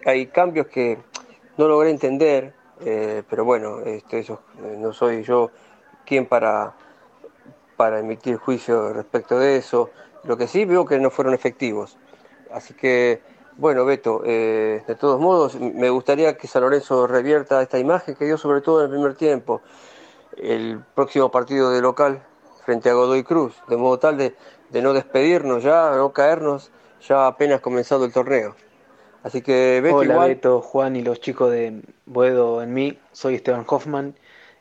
hay cambios que no logré entender, eh, pero bueno, este, eso, no soy yo quien para, para emitir juicio respecto de eso. Lo que sí veo que no fueron efectivos. Así que, bueno, Beto, eh, de todos modos, me gustaría que San Lorenzo revierta esta imagen que dio sobre todo en el primer tiempo, el próximo partido de local frente a Godoy Cruz, de modo tal de, de no despedirnos ya, no caernos ya apenas comenzado el torneo. Así que Beto Hola igual, Beto, Juan y los chicos de Boedo en mí, soy Esteban Hoffman.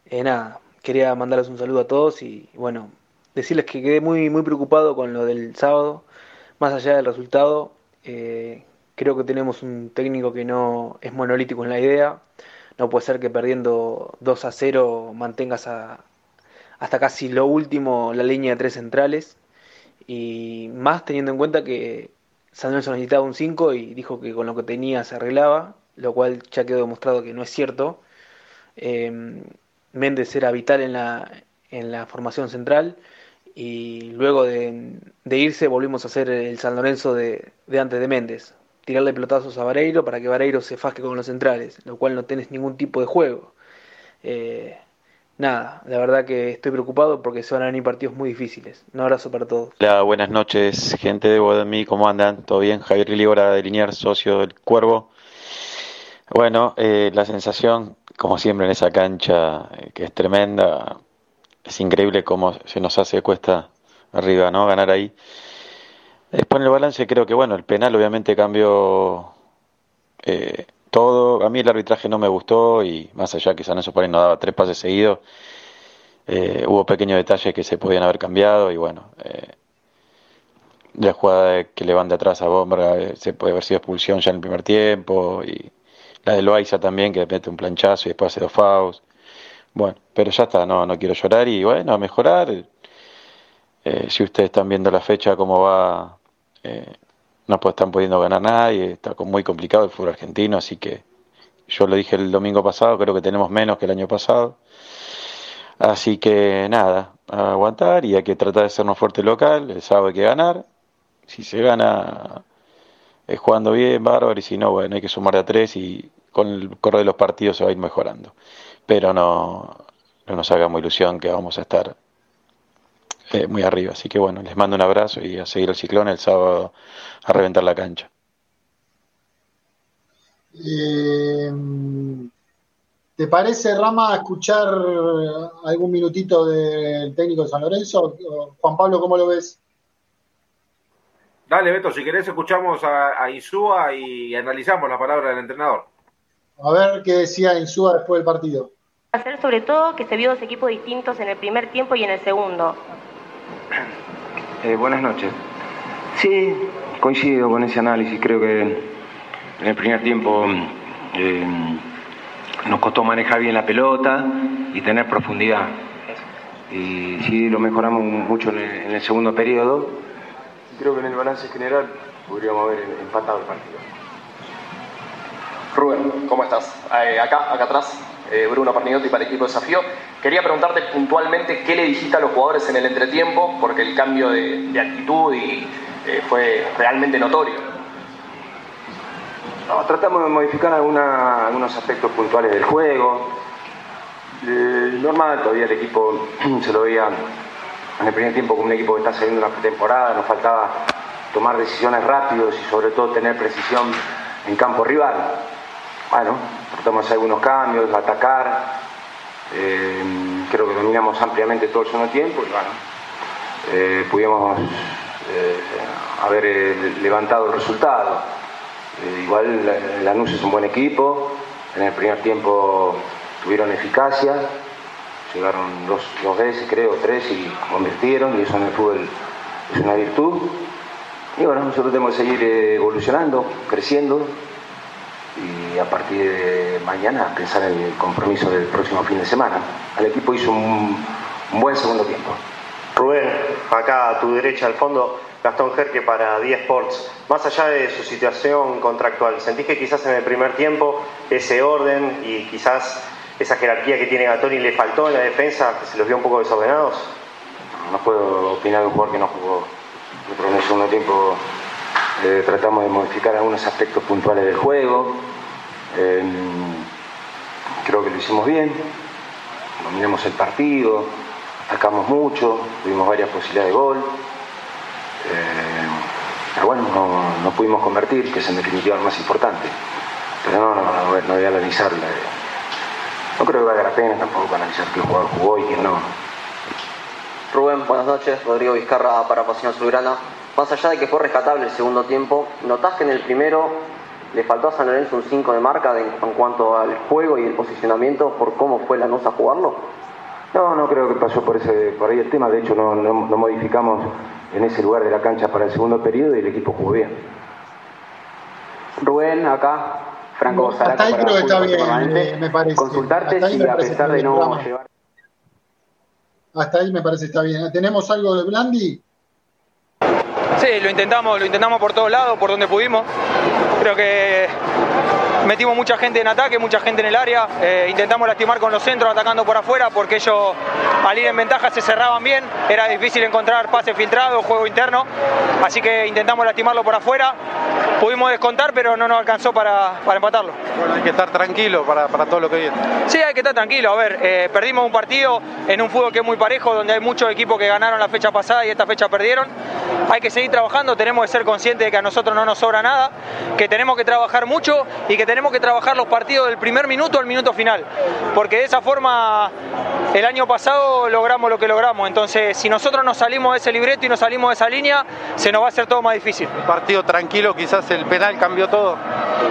Eh, nada, quería mandarles un saludo a todos y bueno, decirles que quedé muy, muy preocupado con lo del sábado, más allá del resultado. eh, creo que tenemos un técnico que no es monolítico en la idea. No puede ser que perdiendo 2 a 0 mantengas a- hasta casi lo último la línea de tres centrales. Y más teniendo en cuenta que San Lorenzo necesitaba un 5 y dijo que con lo que tenía se arreglaba, lo cual ya quedó demostrado que no es cierto. Eh, Méndez era vital en la, en la formación central y luego de, irse volvimos a hacer el San Lorenzo de, de antes de Méndez. Tirarle pelotazos a Vareiro para que Vareiro se fasque con los centrales, lo cual no tenés ningún tipo de juego. Eh, nada, la verdad que estoy preocupado porque se van a venir partidos muy difíciles. Un abrazo para todos. Hola, buenas noches, gente de Bodemí, ¿cómo andan? ¿Todo bien? Javier Libora de Liniers, socio del Cuervo. Bueno, eh, la sensación, como siempre en esa cancha, eh, que es tremenda, es increíble cómo se nos hace cuesta arriba, ¿no? Ganar ahí. Después en el balance creo que, bueno, el penal obviamente cambió eh, todo. A mí el arbitraje no me gustó y más allá que San por ahí no daba tres pases seguidos, eh, hubo pequeños detalles que se podían haber cambiado y bueno, eh, la jugada que le van de atrás a Bomberga eh, se puede haber sido expulsión ya en el primer tiempo y la de Loaiza también que mete un planchazo y después hace dos fouls. Bueno, pero ya está, no, no quiero llorar y bueno, mejorar. Si ustedes están viendo la fecha, cómo va, eh, no pues están pudiendo ganar nadie, está con- muy complicado el fútbol argentino, así que yo lo dije el domingo pasado, creo que tenemos menos que el año pasado. Así que nada, aguantar y hay que tratar de sernos fuerte local, el sábado hay que ganar. Si se gana es jugando bien, bárbaro, y si no, bueno, hay que sumar a tres y con el correr de los partidos se va a ir mejorando. Pero no, no nos hagamos ilusión que vamos a estar eh, muy arriba. Así que bueno, les mando un abrazo y a seguir el ciclón el sábado a reventar la cancha. Eh, ¿Te parece, Rama, escuchar algún minutito del técnico de San Lorenzo? Juan Pablo, ¿cómo lo ves? Dale, Beto, si querés escuchamos a, a Insúa y analizamos la palabra del entrenador. A ver qué decía Insúa después del partido. Hacer sobre todo que se vio dos equipos distintos en el primer tiempo y en el segundo. Eh, buenas noches. Sí, coincido con ese análisis. Creo que en el primer tiempo eh, nos costó manejar bien la pelota y tener profundidad. Y sí, lo mejoramos mucho en el, en el segundo periodo. Creo que en el balance general podríamos haber empatado el partido. Rubén, ¿cómo estás? Eh, acá, acá atrás, eh, Bruno Parniotti para Equipo Desafío. Quería preguntarte puntualmente qué le dijiste a los jugadores en el entretiempo, porque el cambio de, actitud y, eh, fue realmente notorio. No, tratamos de modificar algunos aspectos puntuales del juego. Eh, normal, todavía el equipo se lo veía en el primer tiempo como un equipo que está saliendo una temporada, nos faltaba tomar decisiones rápidos y sobre todo tener precisión en campo rival. Bueno, tratamos de hacer algunos cambios, atacar. Eh, creo que dominamos ampliamente todo el segundo tiempo y bueno, eh, pudimos eh, haber levantado el resultado. Igual la- Lanús es un buen equipo, en el primer tiempo tuvieron eficacia, llegaron dos, dos veces creo, tres y convirtieron y eso en el fútbol es una virtud. Y bueno, nosotros tenemos que seguir evolucionando, creciendo y a partir de mañana pensar en el compromiso del próximo fin de semana. El equipo hizo un, un buen segundo tiempo. Rubén, acá a tu derecha al fondo, Gastón Jerque para 10 Sports. Más allá de su situación contractual, ¿sentís que quizás en el primer tiempo ese orden y quizás esa jerarquía que tiene Gatoni le faltó en la defensa, que se los vio un poco desordenados? No puedo opinar de un jugador que no jugó. En el segundo tiempo eh, tratamos de modificar algunos aspectos puntuales del juego. Eh, creo que lo hicimos bien. Dominamos el partido, atacamos mucho, tuvimos varias posibilidades de gol. Eh, pero bueno, no, pudimos convertir, que es en definitiva lo más importante. Pero no, no, voy a analizar. No creo que valga la pena tampoco analizar qué jugador jugó y quién no. Rubén, buenas noches. Rodrigo Vizcarra para Pasión Azulgrana. Más allá de que fue rescatable el segundo tiempo, ¿notás que en el primero le faltó a San Lorenzo un 5 de marca de- en cuanto al juego y el posicionamiento por cómo fue la a jugarlo? No, no creo que pasó por ese por ahí el tema. De hecho, no, no, no modificamos en ese lugar de la cancha para el segundo periodo y el equipo jugó bien. Rubén, acá, Franco Hasta Zaraca ahí para creo que está bien, Permanente. eh, me parece. Consultarte Hasta si a pesar de no llevar Hasta ahí me parece está bien. ¿Tenemos algo de Blandi? Sí, lo intentamos, lo intentamos por todos lados, por donde pudimos. Creo que metimos mucha gente en ataque, mucha gente en el área. Eh, intentamos lastimar con los centros atacando por afuera porque ellos al ir en ventaja se cerraban bien. Era difícil encontrar pase filtrado, juego interno. Así que intentamos lastimarlo por afuera. Pudimos descontar, pero no nos alcanzó para, para empatarlo. Bueno, hay que estar tranquilo para, para todo lo que viene. Sí, hay que estar tranquilo. A ver, eh, perdimos un partido en un fútbol que es muy parejo, donde hay muchos equipos que ganaron la fecha pasada y esta fecha perdieron. Hay que seguir trabajando, tenemos que ser conscientes de que a nosotros no nos sobra nada, que tenemos que trabajar mucho y que tenemos que trabajar los partidos del primer minuto al minuto final. Porque de esa forma el año pasado logramos lo que logramos. Entonces, si nosotros nos salimos de ese libreto y nos salimos de esa línea, se nos va a hacer todo más difícil. Partido tranquilo, quizás el penal cambió todo.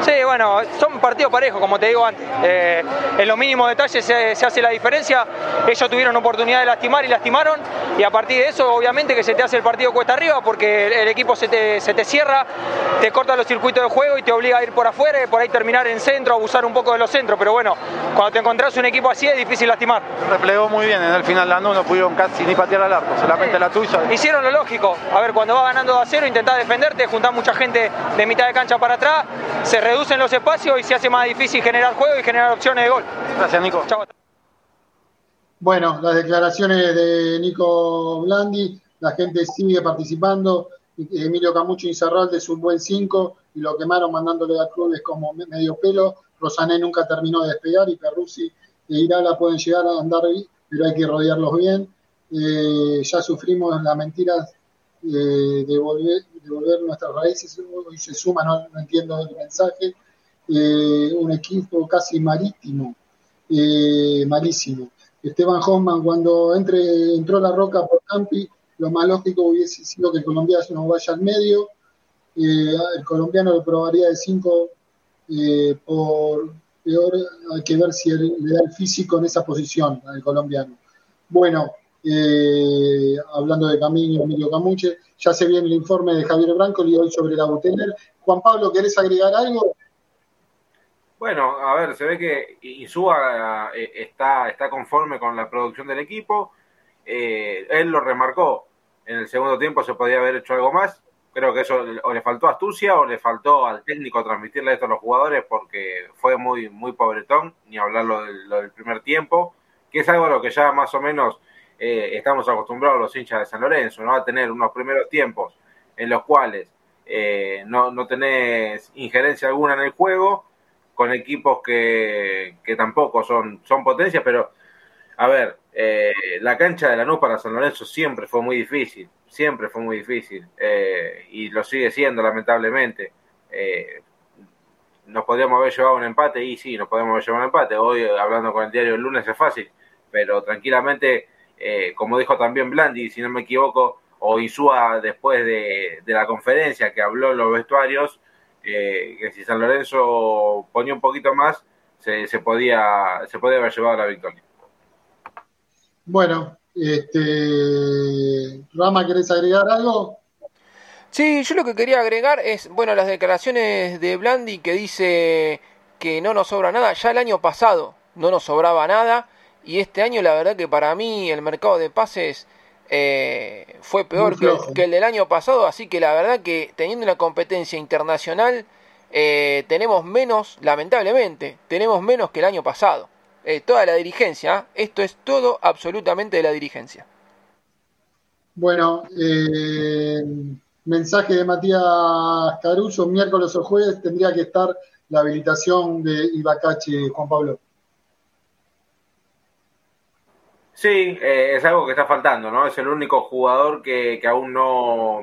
Sí, bueno, son partidos parejos, como te digo antes. Eh, en los mínimos detalles se, se hace la diferencia. Ellos tuvieron oportunidad de lastimar y lastimaron. Y a partir de eso, obviamente, que se te hace el partido cuesta arriba porque el, el equipo se te, se te cierra, te corta los circuitos de juego y te obliga a ir por afuera y por ahí terminar en centro, abusar un poco de los centros. Pero bueno, cuando te encontrás un equipo así es difícil lastimar. Replegó muy bien en el final la no pudieron casi ni patear al arco, solamente la tuya. Hicieron lo lógico. A ver, cuando vas ganando 2 a 0, intentás defenderte, juntás mucha gente de mitad de cancha para atrás, se reducen los espacios y se hace más difícil generar juego y generar opciones de gol. Gracias, Nico. Chau. Bueno, las declaraciones de Nico Blandi, la gente sigue participando. Emilio Camucho Incerralde es un buen 5 y lo quemaron mandándole a Clubes como me- medio pelo. Rosané nunca terminó de despegar y Perruzzi e Irala pueden llegar a andar pero hay que rodearlos bien. Eh, ya sufrimos las mentiras eh, de, volver, de volver nuestras raíces, hoy se suma, no, entiendo el mensaje. Eh, un equipo casi marítimo. eh, malísimo. Esteban Hoffman, cuando entró la roca por Campi, lo más lógico hubiese sido que el colombiano no vaya al medio. Eh, el colombiano lo probaría de 5 eh, por peor, hay que ver si le da el físico en esa posición al colombiano. Bueno, eh, hablando de Camino, Emilio Camuche, ya se viene el informe de Javier Branco y hoy sobre la Butener. Juan Pablo, ¿querés agregar algo? Bueno, a ver, se ve que Insúa eh, está, está conforme con la producción del equipo. Eh, él lo remarcó. En el segundo tiempo se podía haber hecho algo más. Creo que eso o le faltó astucia o le faltó al técnico transmitirle esto a los jugadores porque fue muy, muy pobretón, ni hablarlo del, del primer tiempo, que es algo a lo que ya más o menos eh, estamos acostumbrados los hinchas de San Lorenzo, ¿no? A tener unos primeros tiempos en los cuales eh, no, no tenés injerencia alguna en el juego, con equipos que, que tampoco son, son potencias, pero a ver, eh, la cancha de Lanús para San Lorenzo siempre fue muy difícil, siempre fue muy difícil, y lo sigue siendo lamentablemente. Nos podríamos haber llevado un empate, y sí, nos podemos haber llevado un empate. Hoy, hablando con el diario el lunes, es fácil, pero tranquilamente, eh, como dijo también Blandi, si no me equivoco, o Isúa después de, de la conferencia que habló en los vestuarios, eh, que si San Lorenzo ponía un poquito más, se, se, podía, se podía haber llevado la victoria. Bueno, este, Rama, ¿querés agregar algo? Sí, yo lo que quería agregar es, bueno, las declaraciones de Blandi que dice que no nos sobra nada. Ya el año pasado no nos sobraba nada y este año la verdad que para mí el mercado de pases eh, fue peor que, que, el del año pasado, así que la verdad que teniendo una competencia internacional eh, tenemos menos, lamentablemente, tenemos menos que el año pasado. Eh, toda la dirigencia, esto es todo absolutamente de la dirigencia. Bueno, mensaje de Matías Caruso, miércoles o jueves tendría que estar la habilitación de Ibacache, Juan Pablo. Sí, eh, es algo que está faltando, ¿no? Es el único jugador que, que aún no,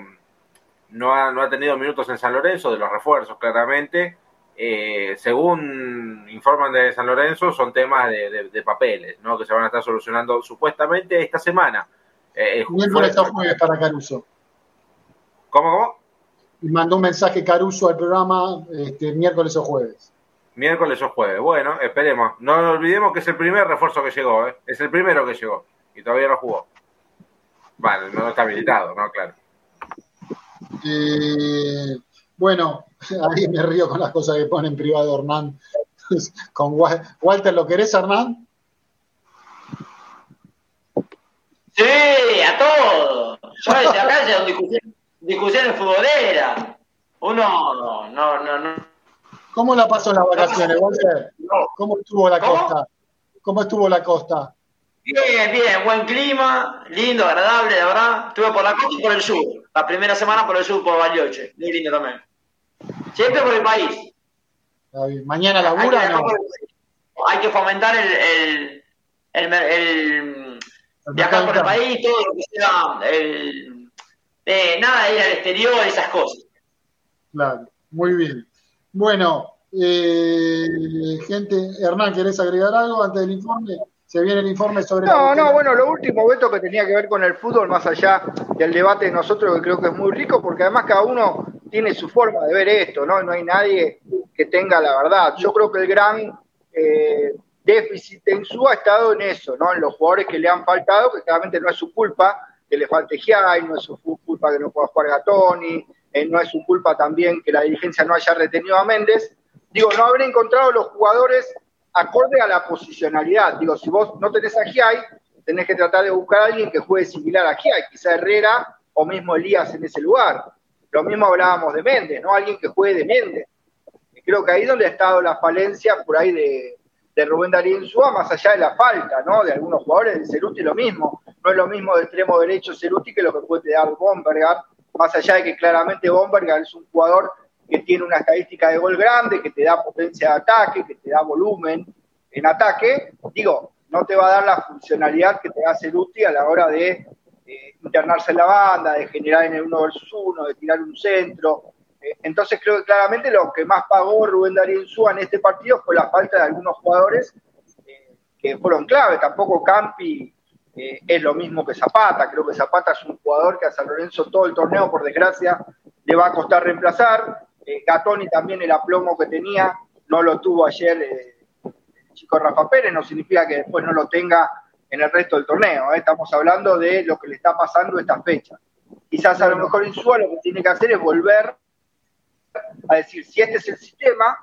no, ha, no ha tenido minutos en San Lorenzo, de los refuerzos, claramente. Eh, según informan de San Lorenzo, son temas de, de, de, papeles, ¿no? Que se van a estar solucionando supuestamente esta semana. Eh, Miércoles o jueves para Caruso. ¿Cómo, cómo? Y mandó un mensaje Caruso al programa este, miércoles o jueves. Miércoles o jueves. Bueno, esperemos. No nos olvidemos que es el primer refuerzo que llegó, ¿eh? Es el primero que llegó. Y todavía no jugó. Vale, no está habilitado, ¿no? Claro. Eh, bueno, ahí me río con las cosas que pone en privado Hernán. con Walter, ¿lo querés, Hernán? Sí, a todo. Yo desde acá son discusiones, discusiones futboleras. Uno no, no, no, no. ¿Cómo la pasó en las vacaciones, Walter? ¿Cómo estuvo la costa? ¿Cómo estuvo la costa? Bien, bien, buen clima, lindo, agradable, la verdad. Estuve por la costa y por el sur. La primera semana por el sur, por Bariloche. Muy lindo también. Siempre por el país. ¿Mañana labura hay no? Hay que fomentar el, el, el, el viajar por el país, todo lo que sea, el, eh, nada, ir al exterior, esas cosas. Claro, muy bien. Bueno, eh, gente, Hernán, ¿querés agregar algo antes del informe? Se viene el informe sobre... No, no, bueno, lo último, Beto, que tenía que ver con el fútbol, más allá del debate de nosotros, que creo que es muy rico, porque además cada uno tiene su forma de ver esto, ¿no? No hay nadie que tenga la verdad. Yo creo que el gran eh, déficit en su ha estado en eso, ¿no? En los jugadores que le han faltado, que claramente no es su culpa que le falte Giai, no es su culpa que no pueda jugar Gatoni, eh, no es su culpa también que la dirigencia no haya retenido a Méndez. Digo, no haber encontrado los jugadores acorde a la posicionalidad. Digo, si vos no tenés a Giai, tenés que tratar de buscar a alguien que juegue similar a Giai, quizá Herrera o mismo Elías en ese lugar. Lo mismo hablábamos de Méndez, ¿no? Alguien que juegue de Méndez. Y creo que ahí es donde ha estado la falencia por ahí de, de Rubén Darío Insúa, más allá de la falta, ¿no? De algunos jugadores, de Ceruti lo mismo. No es lo mismo de extremo derecho Ceruti que lo que puede dar Bombergar, más allá de que claramente Bombergar es un jugador que tiene una estadística de gol grande, que te da potencia de ataque, que te da volumen en ataque, digo, no te va a dar la funcionalidad que te da Ceruti a la hora de eh, internarse en la banda, de generar en el uno versus uno, de tirar un centro. Eh, entonces creo que claramente lo que más pagó Rubén Darío Insúa en este partido fue la falta de algunos jugadores eh, que fueron clave. Tampoco Campi es lo mismo que Zapata. Creo que Zapata es un jugador que a San Lorenzo todo el torneo, por desgracia, le va a costar reemplazar. Eh, Gatoni también el aplomo que tenía no lo tuvo ayer eh, el chico Rafa Pérez, no significa que después no lo tenga en el resto del torneo. ¿eh? Estamos hablando de lo que le está pasando esta fecha. Quizás a lo mejor Insúa lo que tiene que hacer es volver a decir, si este es el sistema,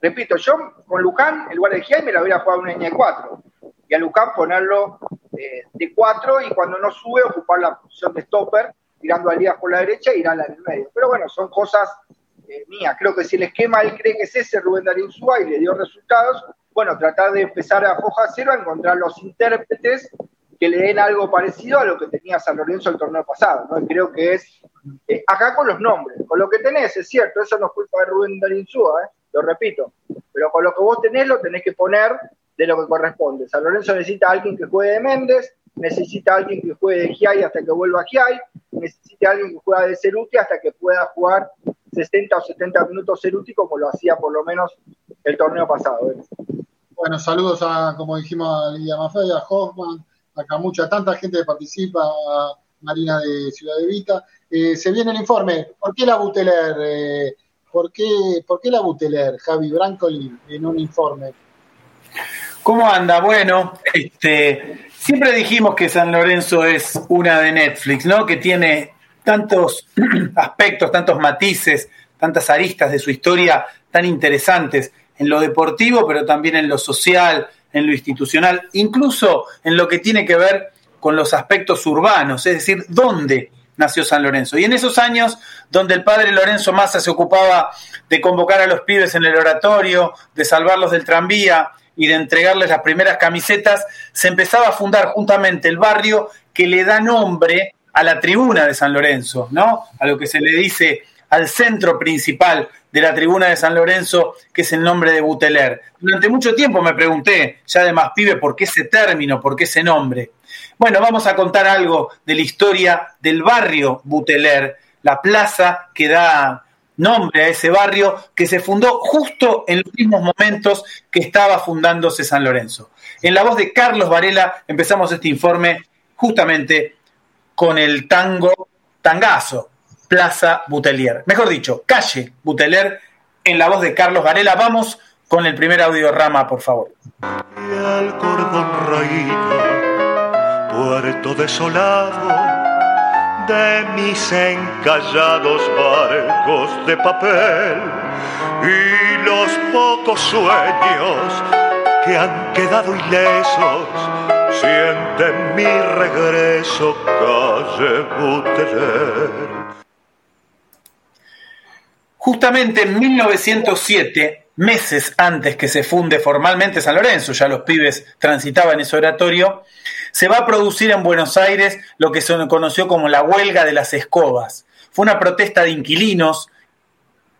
repito, yo con Luján, el lugar de me la hubiera jugado una línea de 4. Y a Luján ponerlo eh, de 4 y cuando no sube ocupar la posición de stopper, tirando a Elías por la derecha y irán en el medio. Pero bueno, son cosas eh, mías. Creo que si el esquema él cree que es ese, Rubén Darín Súa, y le dio resultados, bueno, tratar de empezar a foja cero a encontrar los intérpretes que le den algo parecido a lo que tenía San Lorenzo el torneo pasado. ¿no? Y creo que es eh, acá con los nombres, con lo que tenés, es cierto, eso no es culpa de Rubén Darín Súa, ¿eh? lo repito, pero con lo que vos tenés lo tenés que poner de lo que corresponde. San Lorenzo necesita a alguien que juegue de Méndez, necesita a alguien que juegue de Giai hasta que vuelva Giai, necesita a alguien que juegue de Ceruti hasta que pueda jugar 60 o 70 minutos Ceruti como lo hacía por lo menos el torneo pasado. ¿eh? Bueno, saludos a, como dijimos, a Lidia Maffei, a Hoffman, a Camucha, tanta gente que participa, a Marina de Ciudad de Vita. Eh, se viene el informe. ¿Por qué la Buteler? Eh, ¿por, qué, ¿Por qué la Buteler, Javi Brancoli, en un informe? ¿Cómo anda? Bueno, este, siempre dijimos que San Lorenzo es una de Netflix, ¿no? Que tiene tantos aspectos, tantos matices, tantas aristas de su historia tan interesantes en lo deportivo, pero también en lo social, en lo institucional, incluso en lo que tiene que ver con los aspectos urbanos, es decir, dónde nació San Lorenzo. Y en esos años donde el padre Lorenzo Massa se ocupaba de convocar a los pibes en el oratorio, de salvarlos del tranvía y de entregarles las primeras camisetas, se empezaba a fundar juntamente el barrio que le da nombre a la tribuna de San Lorenzo, ¿no? A lo que se le dice al centro principal de la tribuna de San Lorenzo, que es el nombre de Buteler. Durante mucho tiempo me pregunté, ya de más pibe, ¿por qué ese término, por qué ese nombre? Bueno, vamos a contar algo de la historia del barrio Buteler, la plaza que da nombre a ese barrio que se fundó justo en los mismos momentos que estaba fundándose San Lorenzo. En la voz de Carlos Varela empezamos este informe justamente con el tango Tangazo, Plaza Butelier. Mejor dicho, calle Butelier, en la voz de Carlos Varela. Vamos con el primer audio rama, por favor. Y al cordón raído, puerto desolado de mis encallados barcos de papel y los pocos sueños que han quedado ilesos sienten mi regreso, calle Buteler. Justamente en 1907, meses antes que se funde formalmente San Lorenzo, ya los pibes transitaban ese oratorio, se va a producir en Buenos Aires lo que se conoció como la huelga de las escobas. Fue una protesta de inquilinos,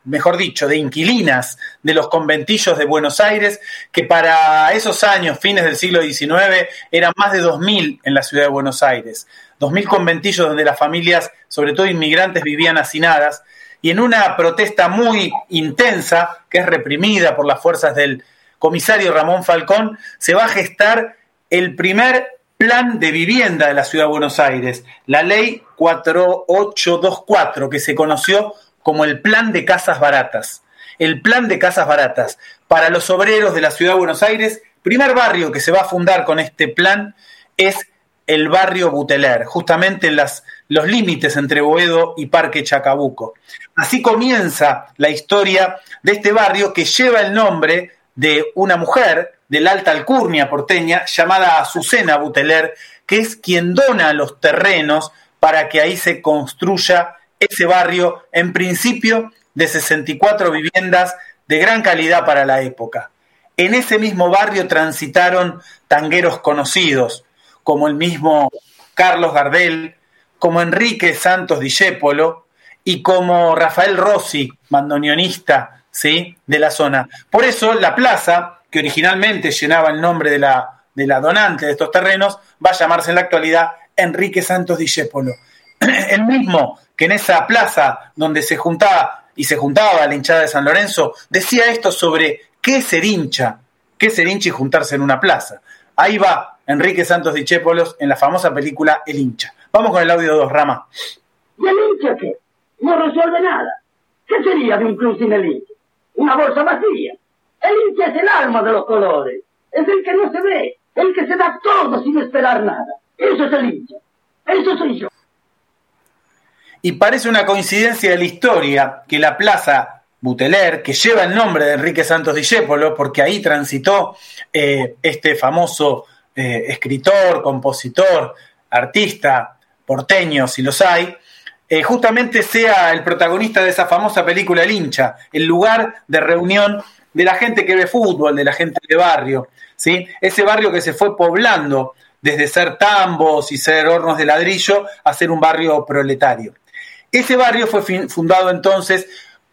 mejor dicho, de inquilinas de los conventillos de Buenos Aires, que para esos años, fines del siglo XIX, eran más de 2.000 en la ciudad de Buenos Aires. 2.000 conventillos donde las familias, sobre todo inmigrantes, vivían hacinadas y en una protesta muy intensa, que es reprimida por las fuerzas del comisario Ramón Falcón, se va a gestar el primer plan de vivienda de la ciudad de Buenos Aires, la ley 4824, que se conoció como el plan de casas baratas. El plan de casas baratas para los obreros de la ciudad de Buenos Aires, primer barrio que se va a fundar con este plan es el barrio Buteler, justamente en las, los límites entre Boedo y Parque Chacabuco. Así comienza la historia de este barrio que lleva el nombre de una mujer de la alta alcurnia porteña llamada Azucena Buteler, que es quien dona los terrenos para que ahí se construya ese barrio, en principio de 64 viviendas de gran calidad para la época. En ese mismo barrio transitaron tangueros conocidos, como el mismo Carlos Gardel, como Enrique Santos Discépolo y como Rafael Rossi, bandoneonista ¿sí? de la zona. Por eso la plaza, que originalmente llenaba el nombre de la, de la donante de estos terrenos, va a llamarse en la actualidad Enrique Santos Discépolo. El mismo que en esa plaza donde se juntaba y se juntaba la hinchada de San Lorenzo, decía esto sobre qué ser hincha, qué ser hincha y juntarse en una plaza. Ahí va Enrique Santos Dichepolos en la famosa película El hincha. Vamos con el audio 2, Rama. ¿Y el hincha qué? No resuelve nada. ¿Qué sería de un club sin el hincha? Una bolsa vacía. El hincha es el alma de los colores. Es el que no se ve, el que se da todo sin esperar nada. Eso es el hincha. Eso soy yo. Y parece una coincidencia de la historia que la plaza Buteler, que lleva el nombre de Enrique Santos Discépolo, porque ahí transitó eh, este famoso eh, escritor, compositor, artista, porteño, si los hay, eh, justamente sea el protagonista de esa famosa película El hincha, el lugar de reunión de la gente que ve fútbol, de la gente de barrio, ¿sí? ese barrio que se fue poblando desde ser tambos y ser hornos de ladrillo a ser un barrio proletario. Ese barrio fue fundado entonces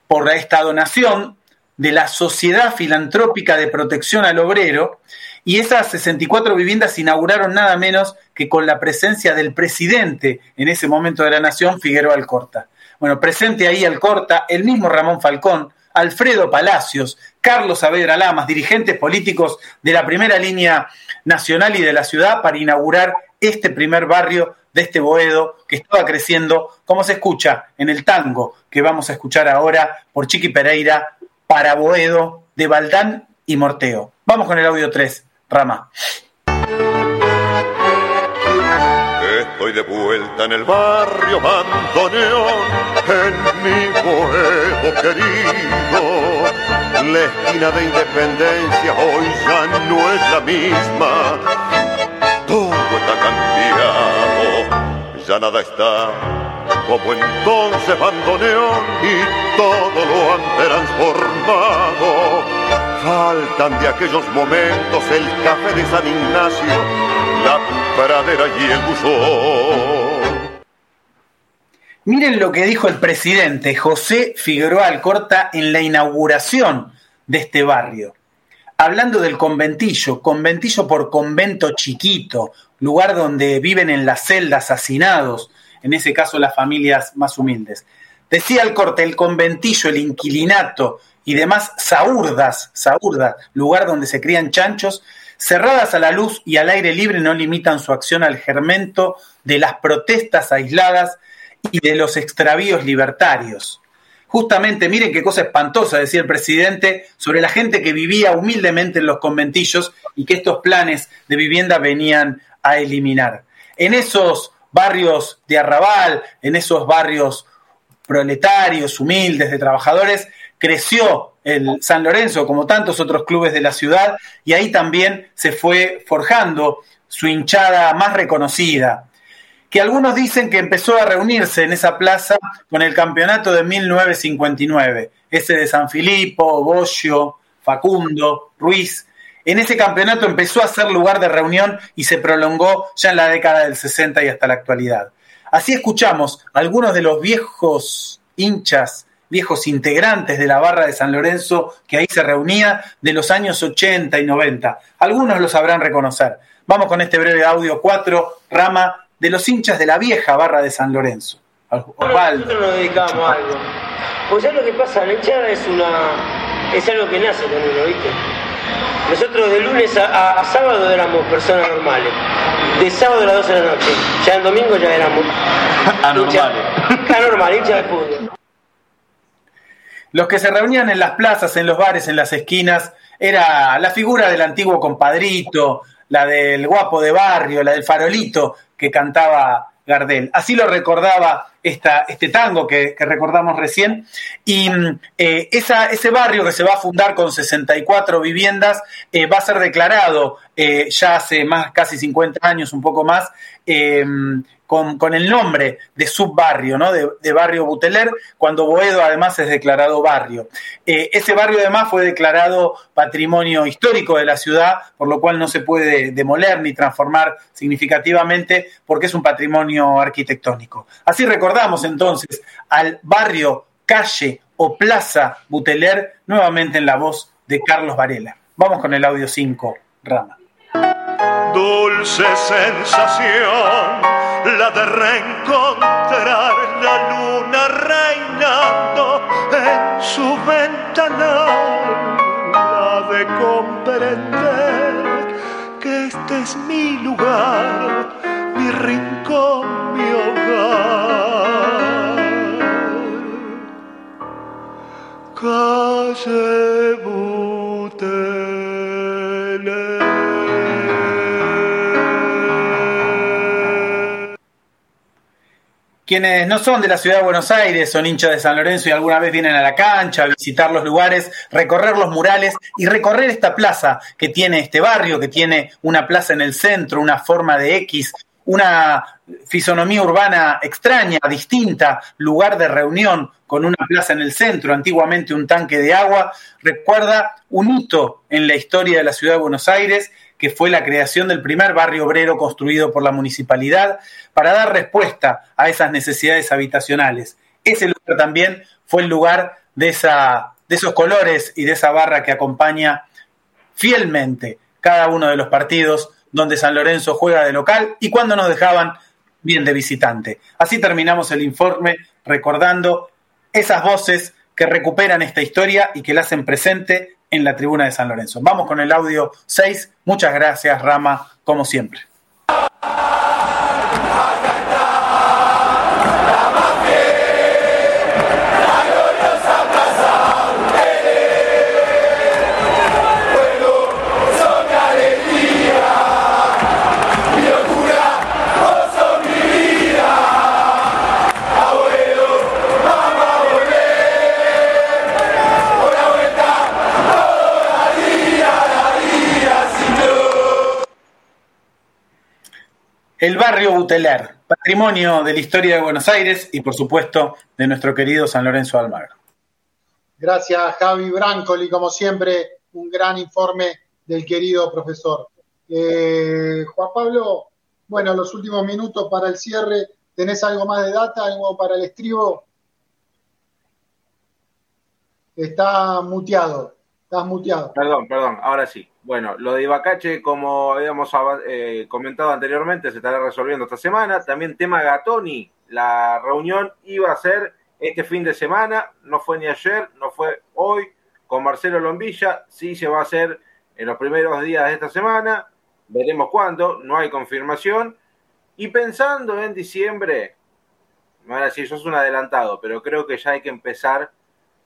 por esta donación de la Sociedad Filantrópica de Protección al Obrero y esas 64 viviendas se inauguraron nada menos que con la presencia del presidente en ese momento de la Nación, Figueroa Alcorta. Bueno, presente ahí Alcorta, el mismo Ramón Falcón, Alfredo Palacios, Carlos Saavedra Lamas, dirigentes políticos de la primera línea nacional y de la ciudad para inaugurar este primer barrio de este Boedo que estaba creciendo, como se escucha en el tango que vamos a escuchar ahora por Chiqui Pereira para Boedo de Baldán y Morteo. Vamos con el audio 3, Estoy de vuelta en el barrio Bandoneón, en mi Boedo querido. La esquina de Independencia hoy ya no es la misma. Todo está cambiado, ya nada está como entonces Bandoneón y todo lo han transformado. Faltan de aquellos momentos el café de San Ignacio, la pradera y el buzón. Miren lo que dijo el presidente José Figueroa Alcorta en la inauguración de este barrio. Hablando del conventillo, conventillo por convento chiquito, lugar donde viven en las celdas hacinados, en ese caso las familias más humildes. Decía Alcorta, el conventillo, el inquilinato y demás saurdas, saurdas, lugar donde se crían chanchos, cerradas a la luz y al aire libre no limitan su acción al germento de las protestas aisladas y de los extravíos libertarios. Justamente, miren qué cosa espantosa, decía el presidente, sobre la gente que vivía humildemente en los conventillos y que estos planes de vivienda venían a eliminar. En esos barrios de arrabal, en esos barrios proletarios, humildes, de trabajadores, creció el San Lorenzo como tantos otros clubes de la ciudad y ahí también se fue forjando su hinchada más reconocida, que algunos dicen que empezó a reunirse en esa plaza con el campeonato de 1959, ese de San Filipo, Boschio, Facundo, Ruiz. En ese campeonato empezó a ser lugar de reunión y se prolongó ya en la década del 60 y hasta la actualidad. Así escuchamos a algunos de los viejos hinchas, viejos integrantes de la barra de San Lorenzo que ahí se reunía de los años 80 y 90. Algunos lo sabrán reconocer. Vamos con este breve audio 4, rama de los hinchas de la vieja barra de San Lorenzo. Osvaldo. Nosotros nos dedicamos a algo. Pues ya lo que pasa, la hinchada es una es algo que nace con uno, ¿viste? Nosotros de lunes a, a sábado éramos personas normales. De sábado a las 12 de la noche. Ya el domingo ya éramos. Anormales. Anormal, hincha de fútbol. Los que se reunían en las plazas, en los bares, en las esquinas, era la figura del antiguo compadrito, la del guapo de barrio, la del farolito que cantaba Gardel. Así lo recordaba este tango que, recordamos recién. Y eh, esa, ese barrio que se va a fundar con 64 viviendas eh, va a ser declarado eh, ya hace más, casi 50 años, un poco más, eh, con, el nombre de subbarrio, ¿no? de, barrio Buteler, cuando Boedo además es declarado barrio. Eh, ese barrio además fue declarado patrimonio histórico de la ciudad, por lo cual no se puede demoler ni transformar significativamente porque es un patrimonio arquitectónico. Así recordamos entonces al barrio, calle o plaza Buteler, nuevamente en la voz de Carlos Varela. Vamos con el audio 5, Rama. Dulce sensación, la de reencontrar la luna reinando en su ventanal, la de comprender que este es mi lugar, mi rincón, mi hogar. Quienes no son de la ciudad de Buenos Aires, son hinchas de San Lorenzo y alguna vez vienen a la cancha a visitar los lugares, recorrer los murales y recorrer esta plaza que tiene este barrio, que tiene una plaza en el centro, una forma de X, una fisonomía urbana extraña, distinta, lugar de reunión con una plaza en el centro, antiguamente un tanque de agua, recuerda un hito en la historia de la ciudad de Buenos Aires, que fue la creación del primer barrio obrero construido por la municipalidad para dar respuesta a esas necesidades habitacionales. Ese lugar también fue el lugar de, esa, de esos colores y de esa barra que acompaña fielmente cada uno de los partidos donde San Lorenzo juega de local y cuando nos dejaban bien de visitante. Así terminamos el informe recordando esas voces que recuperan esta historia y que la hacen presente en la tribuna de San Lorenzo. Vamos con el audio 6. Muchas gracias, Rama, como siempre. El barrio Buteler, patrimonio de la historia de Buenos Aires y por supuesto de nuestro querido San Lorenzo de Almagro. Gracias, Javi Brancoli, como siempre, un gran informe del querido profesor. Eh, Juan Pablo, bueno, los últimos minutos para el cierre, ¿tenés algo más de data, algo para el estribo? Está muteado, estás muteado. Perdón, perdón, ahora sí. Bueno, lo de Ibacache, como habíamos eh, comentado anteriormente, se estará resolviendo esta semana. También tema Gatoni, la reunión iba a ser este fin de semana, no fue ni ayer, no fue hoy, con Marcelo Lombilla, sí se va a hacer en los primeros días de esta semana, veremos cuándo, no hay confirmación. Y pensando en diciembre, me van a decir, sos un adelantado, pero creo que ya hay que empezar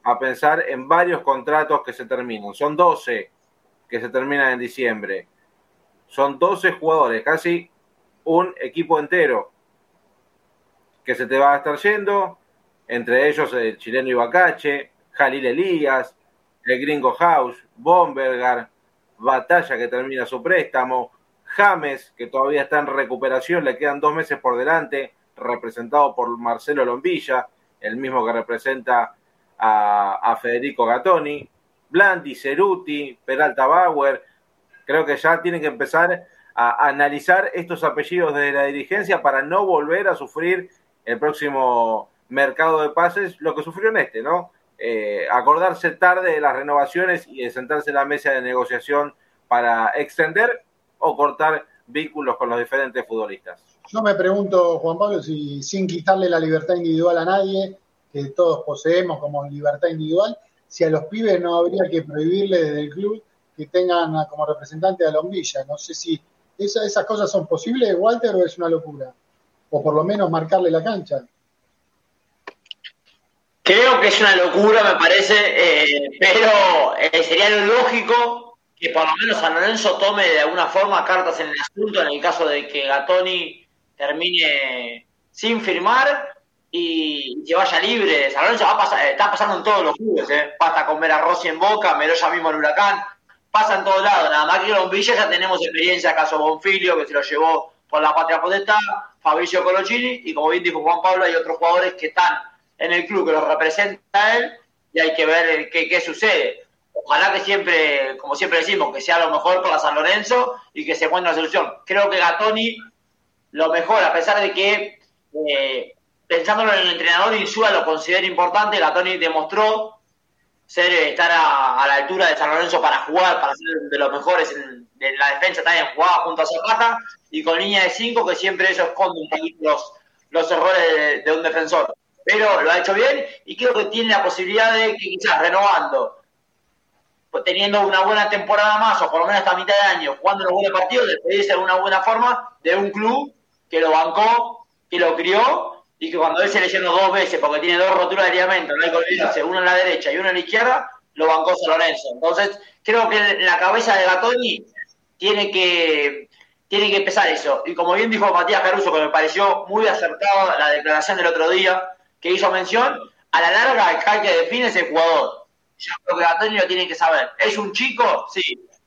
a pensar en varios contratos que se terminan. Son 12 que se terminan en diciembre. Son 12 jugadores, casi un equipo entero que se te va a estar yendo, entre ellos el chileno Ibacache, Jalil Elías, el gringo House, Bombergar, Batalla que termina su préstamo, James que todavía está en recuperación, le quedan dos meses por delante, representado por Marcelo Lombilla, el mismo que representa a, a Federico Gattoni, Blandi, Ceruti, Peralta Bauer. Creo que ya tienen que empezar a analizar estos apellidos de la dirigencia para no volver a sufrir el próximo mercado de pases lo que sufrió en este, ¿no? Eh, acordarse tarde de las renovaciones y de sentarse en la mesa de negociación para extender o cortar vínculos con los diferentes futbolistas. Yo me pregunto, Juan Pablo, si sin quitarle la libertad individual a nadie, que todos poseemos como libertad individual, si a los pibes no habría que prohibirle desde el club que tengan como representante a Lombilla. No sé si esa- esas cosas son posibles, Walter, o es una locura. O por lo menos marcarle la cancha. Creo que es una locura, me parece, eh, pero eh, sería lo lógico que por lo menos San Lorenzo tome de alguna forma cartas en el asunto en el caso de que Gatoni termine sin firmar y que vaya libre. San Lorenzo va a pasar- está pasando en todos los clubes, eh. basta con ver a Rossi en Boca, Meroya mismo en Huracán, pasa en todos lados, nada más que en Villa ya tenemos experiencia, caso Bonfilio, que se lo llevó por la patria potestad, Fabricio Colocini, y como bien dijo Juan Pablo, hay otros jugadores que están en el club que lo representa él, y hay que ver eh, qué, qué sucede. Ojalá que siempre, como siempre decimos, que sea lo mejor para San Lorenzo y que se encuentre una solución. Creo que Gatoni lo mejor, a pesar de que, eh, pensándolo en el entrenador, Insúa lo considera importante, Gatoni demostró ser, eh, estar a, la altura de San Lorenzo para jugar, para ser de los mejores en, la defensa, también jugaba junto a Zapata y con línea de 5, que siempre eso esconde los, los errores de, un defensor. Pero lo ha hecho bien y creo que tiene la posibilidad de que quizás renovando teniendo una buena temporada más, o por lo menos hasta mitad de año, jugando los buenos partidos, despedirse de una buena forma de un club que lo bancó, que lo crió, y que cuando él se leyendo dos veces, porque tiene dos roturas de ligamento, no hay olvidarse, uno en la derecha y uno en la izquierda, lo bancó San Lorenzo. Entonces, creo que en la cabeza de Gatoni tiene que, tiene que empezar eso. Y como bien dijo Matías Caruso, que me pareció muy acertada la declaración del otro día, que hizo mención, a la larga el que define es el jugador. Yo creo que Gatoni lo tiene que saber. ¿Es un chico? Sí.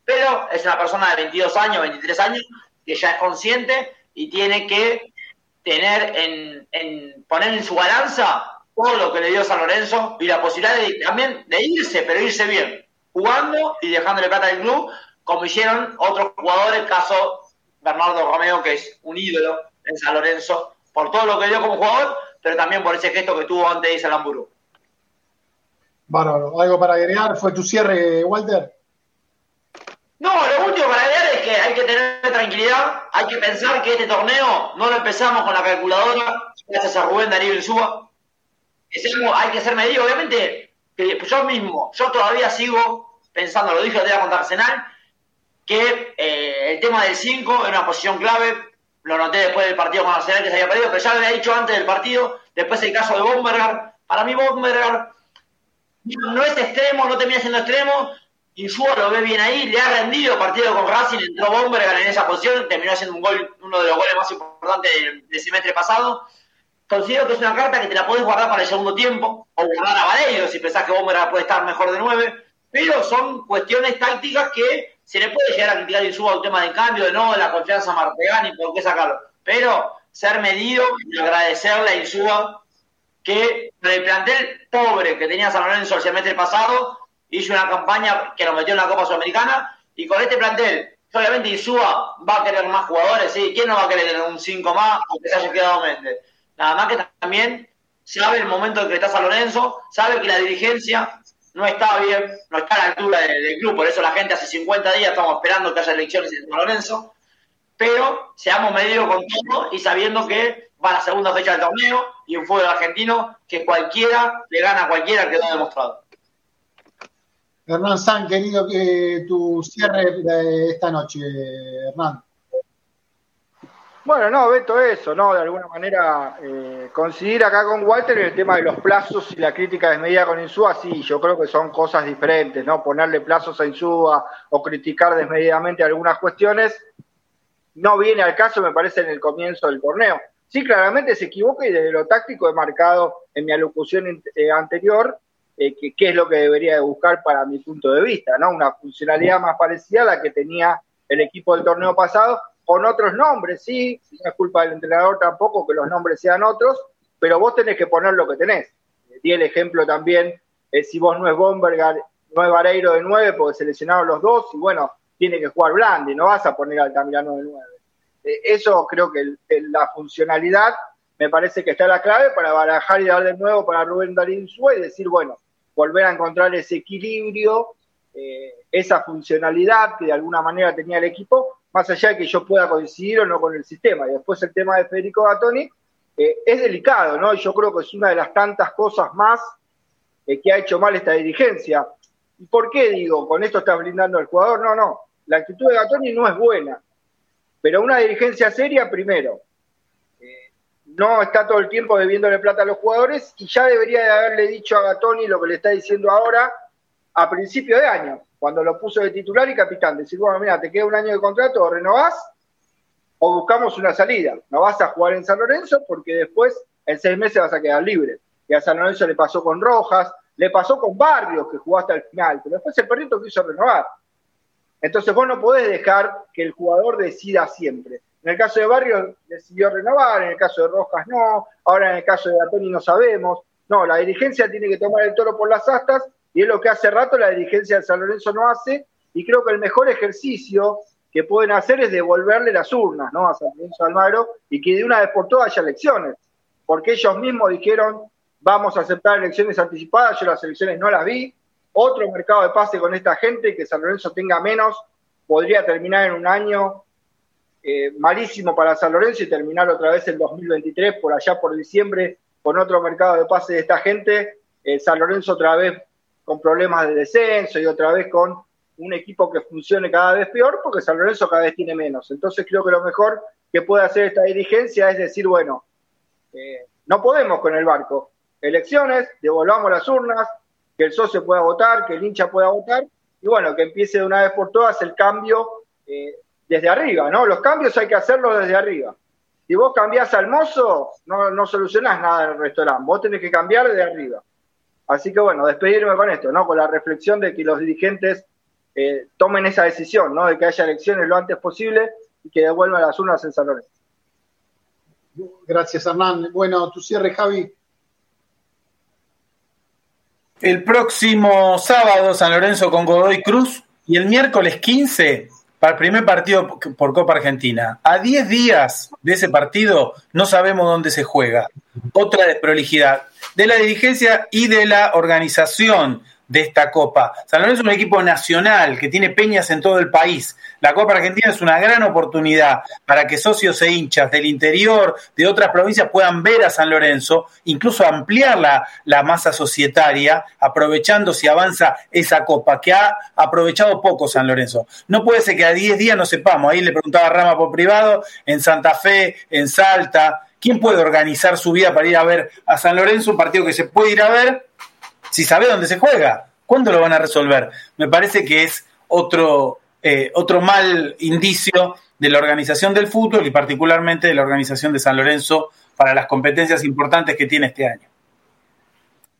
Pero es una persona de 22 años, 23 años, que ya es consciente y tiene que tener en, en poner en su balanza todo lo que le dio San Lorenzo y la posibilidad de, también de irse, pero irse bien, jugando y dejándole plata al club, como hicieron otros jugadores, caso Bernardo Romeo, que es un ídolo en San Lorenzo, por todo lo que dio como jugador, pero también por ese gesto que tuvo antes de irse al Hamburgo. Bárbaro. ¿Algo para agregar? ¿Fue tu cierre, Walter? No, lo último para agregar es que hay que tener tranquilidad, hay que pensar que este torneo no lo empezamos con la calculadora, gracias a Rubén Darío Insúa, hay que ser medido, obviamente, yo mismo, yo todavía sigo pensando, lo dije el día contra Arsenal, que eh, el tema del 5 es una posición clave, lo noté después del partido con Arsenal que se había perdido, pero ya lo había dicho antes del partido, después el caso de Bomberger, para mí Bomberger no es extremo, no termina siendo extremo, Insúa lo ve bien ahí, le ha rendido partido con Racing, entró Bomberger en esa posición, terminó haciendo un gol, uno de los goles más importantes del semestre pasado, considero que es una carta que te la podés guardar para el segundo tiempo, o guardar a Valerio si pensás que Bomber puede estar mejor de nueve, pero son cuestiones tácticas que se le puede llegar a criticar suba un tema de cambio, de no, de la confianza a Martegani, por qué sacarlo. Pero ser medido y agradecerle a Insúa que el plantel pobre que tenía San Lorenzo el semestre pasado, hizo una campaña que nos metió en la Copa Sudamericana, y con este plantel, obviamente Insúa va a querer más jugadores, ¿sí? ¿Quién no va a querer tener un 5 más aunque se haya quedado Méndez? Nada más que también sabe el momento en que está San Lorenzo, sabe que la dirigencia no está bien, no está a la altura del, club, por eso la gente hace 50 días estamos esperando que haya elecciones en San Lorenzo, pero seamos medidos con todo y sabiendo que va la segunda fecha del torneo y un fútbol argentino que cualquiera le gana a cualquiera, quedó demostrado. Hernán San, querido, que tu cierre esta noche, Hernán. Bueno, no, Beto, eso, ¿no? De alguna manera eh, coincidir acá con Walter en el tema de los plazos y la crítica desmedida con Insúa, sí, yo creo que son cosas diferentes, ¿no? Ponerle plazos a Insúa o criticar desmedidamente algunas cuestiones no viene al caso, me parece, en el comienzo del torneo. Sí, claramente se equivoca y desde lo táctico he marcado en mi alocución eh, anterior eh, qué es lo que debería de buscar para mi punto de vista, ¿no? Una funcionalidad más parecida a la que tenía el equipo del torneo pasado, con otros nombres, sí, no es culpa del entrenador tampoco que los nombres sean otros, pero vos tenés que poner lo que tenés. Di el ejemplo también, eh, si vos no es Bombergar, no es Vareiro de 9, porque seleccionaron los dos, y bueno, tiene que jugar Blandi, no vas a poner al Altamirano de 9. Eh, eso creo que la funcionalidad me parece que está la clave para barajar y dar de nuevo para Rubén Darín Sue y decir, bueno, volver a encontrar ese equilibrio, eh, esa funcionalidad que de alguna manera tenía el equipo, más allá de que yo pueda coincidir o no con el sistema. Y después el tema de Federico Gatoni eh, es delicado, ¿no? Yo creo que es una de las tantas cosas más eh, que ha hecho mal esta dirigencia. ¿Y por qué digo, con esto está blindando al jugador? No, no, la actitud de Gatoni no es buena, pero una dirigencia seria, primero, no está todo el tiempo debiéndole plata a los jugadores y ya debería de haberle dicho a Gatoni lo que le está diciendo ahora a principio de año cuando lo puso de titular y capitán, decir, bueno, mira, te queda un año de contrato, o renovás o buscamos una salida. No vas a jugar en San Lorenzo porque después en seis meses vas a quedar libre. Y a San Lorenzo le pasó con Rojas, le pasó con Barrios, que jugó hasta el final, pero después el perrito quiso renovar. Entonces vos no podés dejar que el jugador decida siempre. En el caso de Barrios decidió renovar, en el caso de Rojas no, ahora en el caso de Gatoni no sabemos. No, la dirigencia tiene que tomar el toro por las astas y es lo que hace rato la dirigencia de San Lorenzo no hace, y creo que el mejor ejercicio que pueden hacer es devolverle las urnas ¿no? a San Lorenzo Almagro y que de una vez por todas haya elecciones, porque ellos mismos dijeron vamos a aceptar elecciones anticipadas, yo las elecciones no las vi, otro mercado de pase con esta gente, que San Lorenzo tenga menos, podría terminar en un año eh, malísimo para San Lorenzo y terminar otra vez el 2023 por allá por diciembre con otro mercado de pase de esta gente, eh, San Lorenzo otra vez con problemas de descenso y otra vez con un equipo que funcione cada vez peor porque San Lorenzo cada vez tiene menos. Entonces creo que lo mejor que puede hacer esta dirigencia es decir, bueno, eh, no podemos con el barco. Elecciones, devolvamos las urnas, que el socio pueda votar, que el hincha pueda votar, y bueno, que empiece de una vez por todas el cambio desde arriba, ¿no? Los cambios hay que hacerlos desde arriba. Si vos cambiás al mozo, no, no solucionás nada en el restaurante, vos tenés que cambiar desde arriba. Así que bueno, despedirme con esto, ¿no? Con la reflexión de que los dirigentes eh, tomen esa decisión, ¿no? De que haya elecciones lo antes posible y que devuelvan las urnas en San Lorenzo. Gracias, Hernán. Bueno, tu cierre, Javi. El próximo sábado San Lorenzo con Godoy Cruz y el miércoles 15 para el primer partido por Copa Argentina. A 10 días de ese partido no sabemos dónde se juega. Otra desprolijidad de la dirigencia y de la organización de esta Copa. San Lorenzo es un equipo nacional que tiene peñas en todo el país. La Copa Argentina es una gran oportunidad para que socios e hinchas del interior, de otras provincias, puedan ver a San Lorenzo, incluso ampliar la, la masa societaria, aprovechando si avanza esa Copa, que ha aprovechado poco San Lorenzo. No puede ser que a 10 días no sepamos. Ahí le preguntaba a Rama por privado, en Santa Fe, en Salta. ¿Quién puede organizar su vida para ir a ver a San Lorenzo, un partido que se puede ir a ver si sabe dónde se juega. ¿Cuándo lo van a resolver? Me parece que es otro, eh, otro mal indicio de la organización del fútbol y particularmente de la organización de San Lorenzo para las competencias importantes que tiene este año.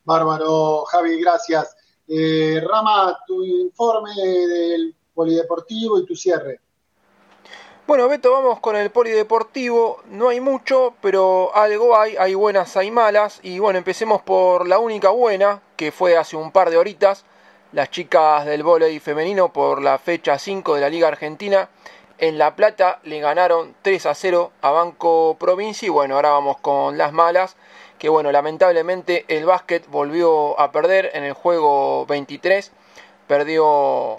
Bárbaro, Javi, gracias. Eh, Rama, tu informe del polideportivo y tu cierre. Bueno, Beto, vamos con el polideportivo. No hay mucho, pero algo hay. Hay buenas, hay malas. Y bueno, empecemos por la única buena, que fue hace un par de horitas. Las chicas del voleibol femenino por la fecha 5 de la Liga Argentina. En La Plata le ganaron 3 a 0 a Banco Provincia. Y bueno, ahora vamos con las malas. Que bueno, lamentablemente el básquet volvió a perder en el juego 23 perdió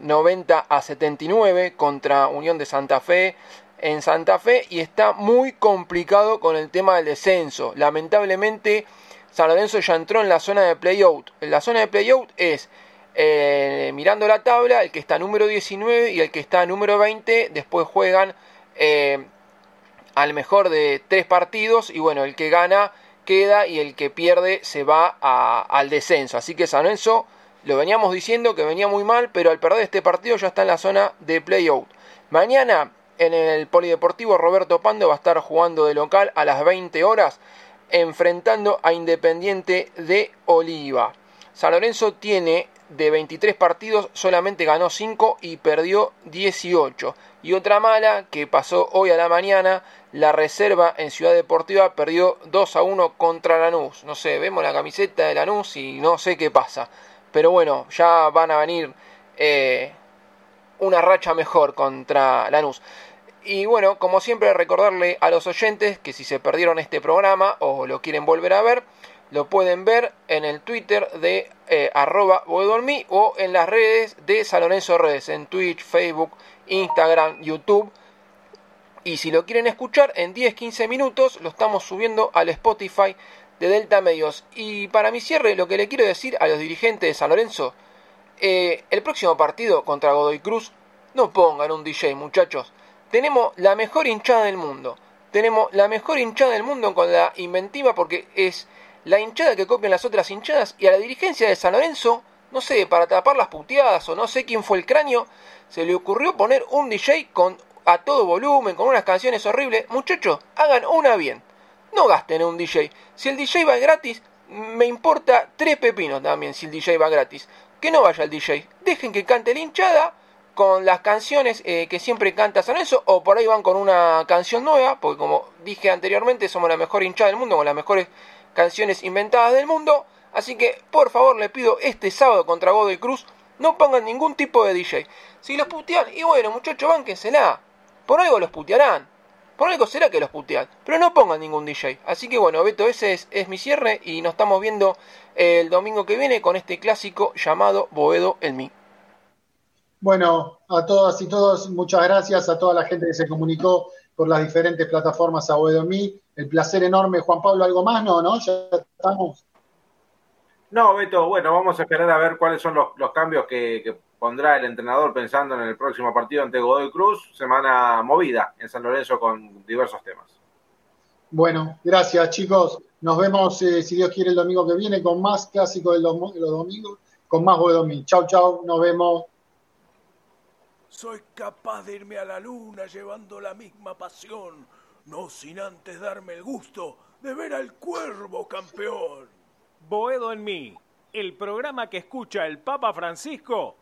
90 eh, a 79 contra Unión de Santa Fe en Santa Fe y está muy complicado con el tema del descenso. Lamentablemente San Lorenzo ya entró en la zona de playout. La zona de playout es eh, mirando la tabla, el que está número 19 y el que está número 20, después juegan eh, al mejor de tres partidos y bueno, el que gana queda y el que pierde se va al descenso. Así que San Lorenzo lo veníamos diciendo que venía muy mal, pero al perder este partido ya está en la zona de playout. Mañana en el Polideportivo Roberto Pando va a estar jugando de local a las 20 horas, enfrentando a Independiente de Oliva. San Lorenzo tiene de 23 partidos, solamente ganó 5 y perdió 18. Y otra mala que pasó hoy a la mañana, la reserva en Ciudad Deportiva perdió 2 a 1 contra Lanús. No sé, vemos la camiseta de Lanús y no sé qué pasa. Pero bueno, ya van a venir eh, una racha mejor contra Lanús. Y bueno, como siempre, recordarle a los oyentes que si se perdieron este programa o lo quieren volver a ver, lo pueden ver en el Twitter de eh, arroba o en las redes de San Lorenzo Redes, en Twitch, Facebook, Instagram, YouTube. Y si lo quieren escuchar en 10-15 minutos, lo estamos subiendo al Spotify de Delta Medios. Y para mi cierre, lo que le quiero decir a los dirigentes de San Lorenzo, eh, el próximo partido contra Godoy Cruz, no pongan un DJ, muchachos. Tenemos la mejor hinchada del mundo. Tenemos la mejor hinchada del mundo con la inventiva porque es la hinchada que copian las otras hinchadas y a la dirigencia de San Lorenzo, no sé, para tapar las puteadas o no sé quién fue el cráneo, se le ocurrió poner un DJ con a todo volumen, con unas canciones horribles. Muchachos, hagan una bien no gasten en un DJ. Si el DJ va gratis, me importa tres pepinos también si el DJ va gratis. Que no vaya el DJ. Dejen que cante la hinchada con las canciones eh, que siempre canta San Lorenzo o por ahí van con una canción nueva, porque como dije anteriormente somos la mejor hinchada del mundo con las mejores canciones inventadas del mundo. Así que por favor le pido este sábado contra Godoy Cruz no pongan ningún tipo de DJ. Si los putean, y bueno muchachos, bánquensela. Por algo los putearán. Por algo será que los putean, pero no pongan ningún DJ. Así que bueno, Beto, ese es, mi cierre y nos estamos viendo el domingo que viene con este clásico llamado Boedo el Mi. Bueno, a todas y todos, muchas gracias a toda la gente que se comunicó por las diferentes plataformas a Boedo el Mi. El placer enorme, Juan Pablo, ¿algo más? No, ¿no? Ya estamos. No, Beto, bueno, vamos a esperar a ver cuáles son los, los cambios que, que, pondrá el entrenador pensando en el próximo partido ante Godoy Cruz. Semana movida en San Lorenzo con diversos temas. Bueno, gracias chicos. Nos vemos, eh, si Dios quiere, el domingo que viene con más clásicos de los, los domingos, con más Boedomí. Chau, chau, nos vemos. Soy capaz de irme a la luna llevando la misma pasión, no sin antes darme el gusto de ver al cuervo campeón. Boedo en mí, el programa que escucha el Papa Francisco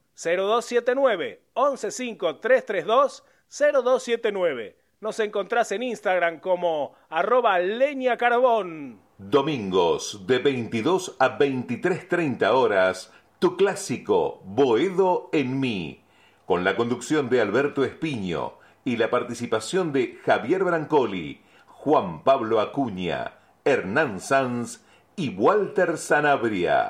115-332-0279. 115-332-0279. Nos encontrás en Instagram como arroba leña carbón. Domingos de 22 a 23.30 horas tu clásico Boedo en mí, con la conducción de Alberto Espiño y la participación de Javier Brancoli, Juan Pablo Acuña, Hernán Sanz y Walter Sanabria.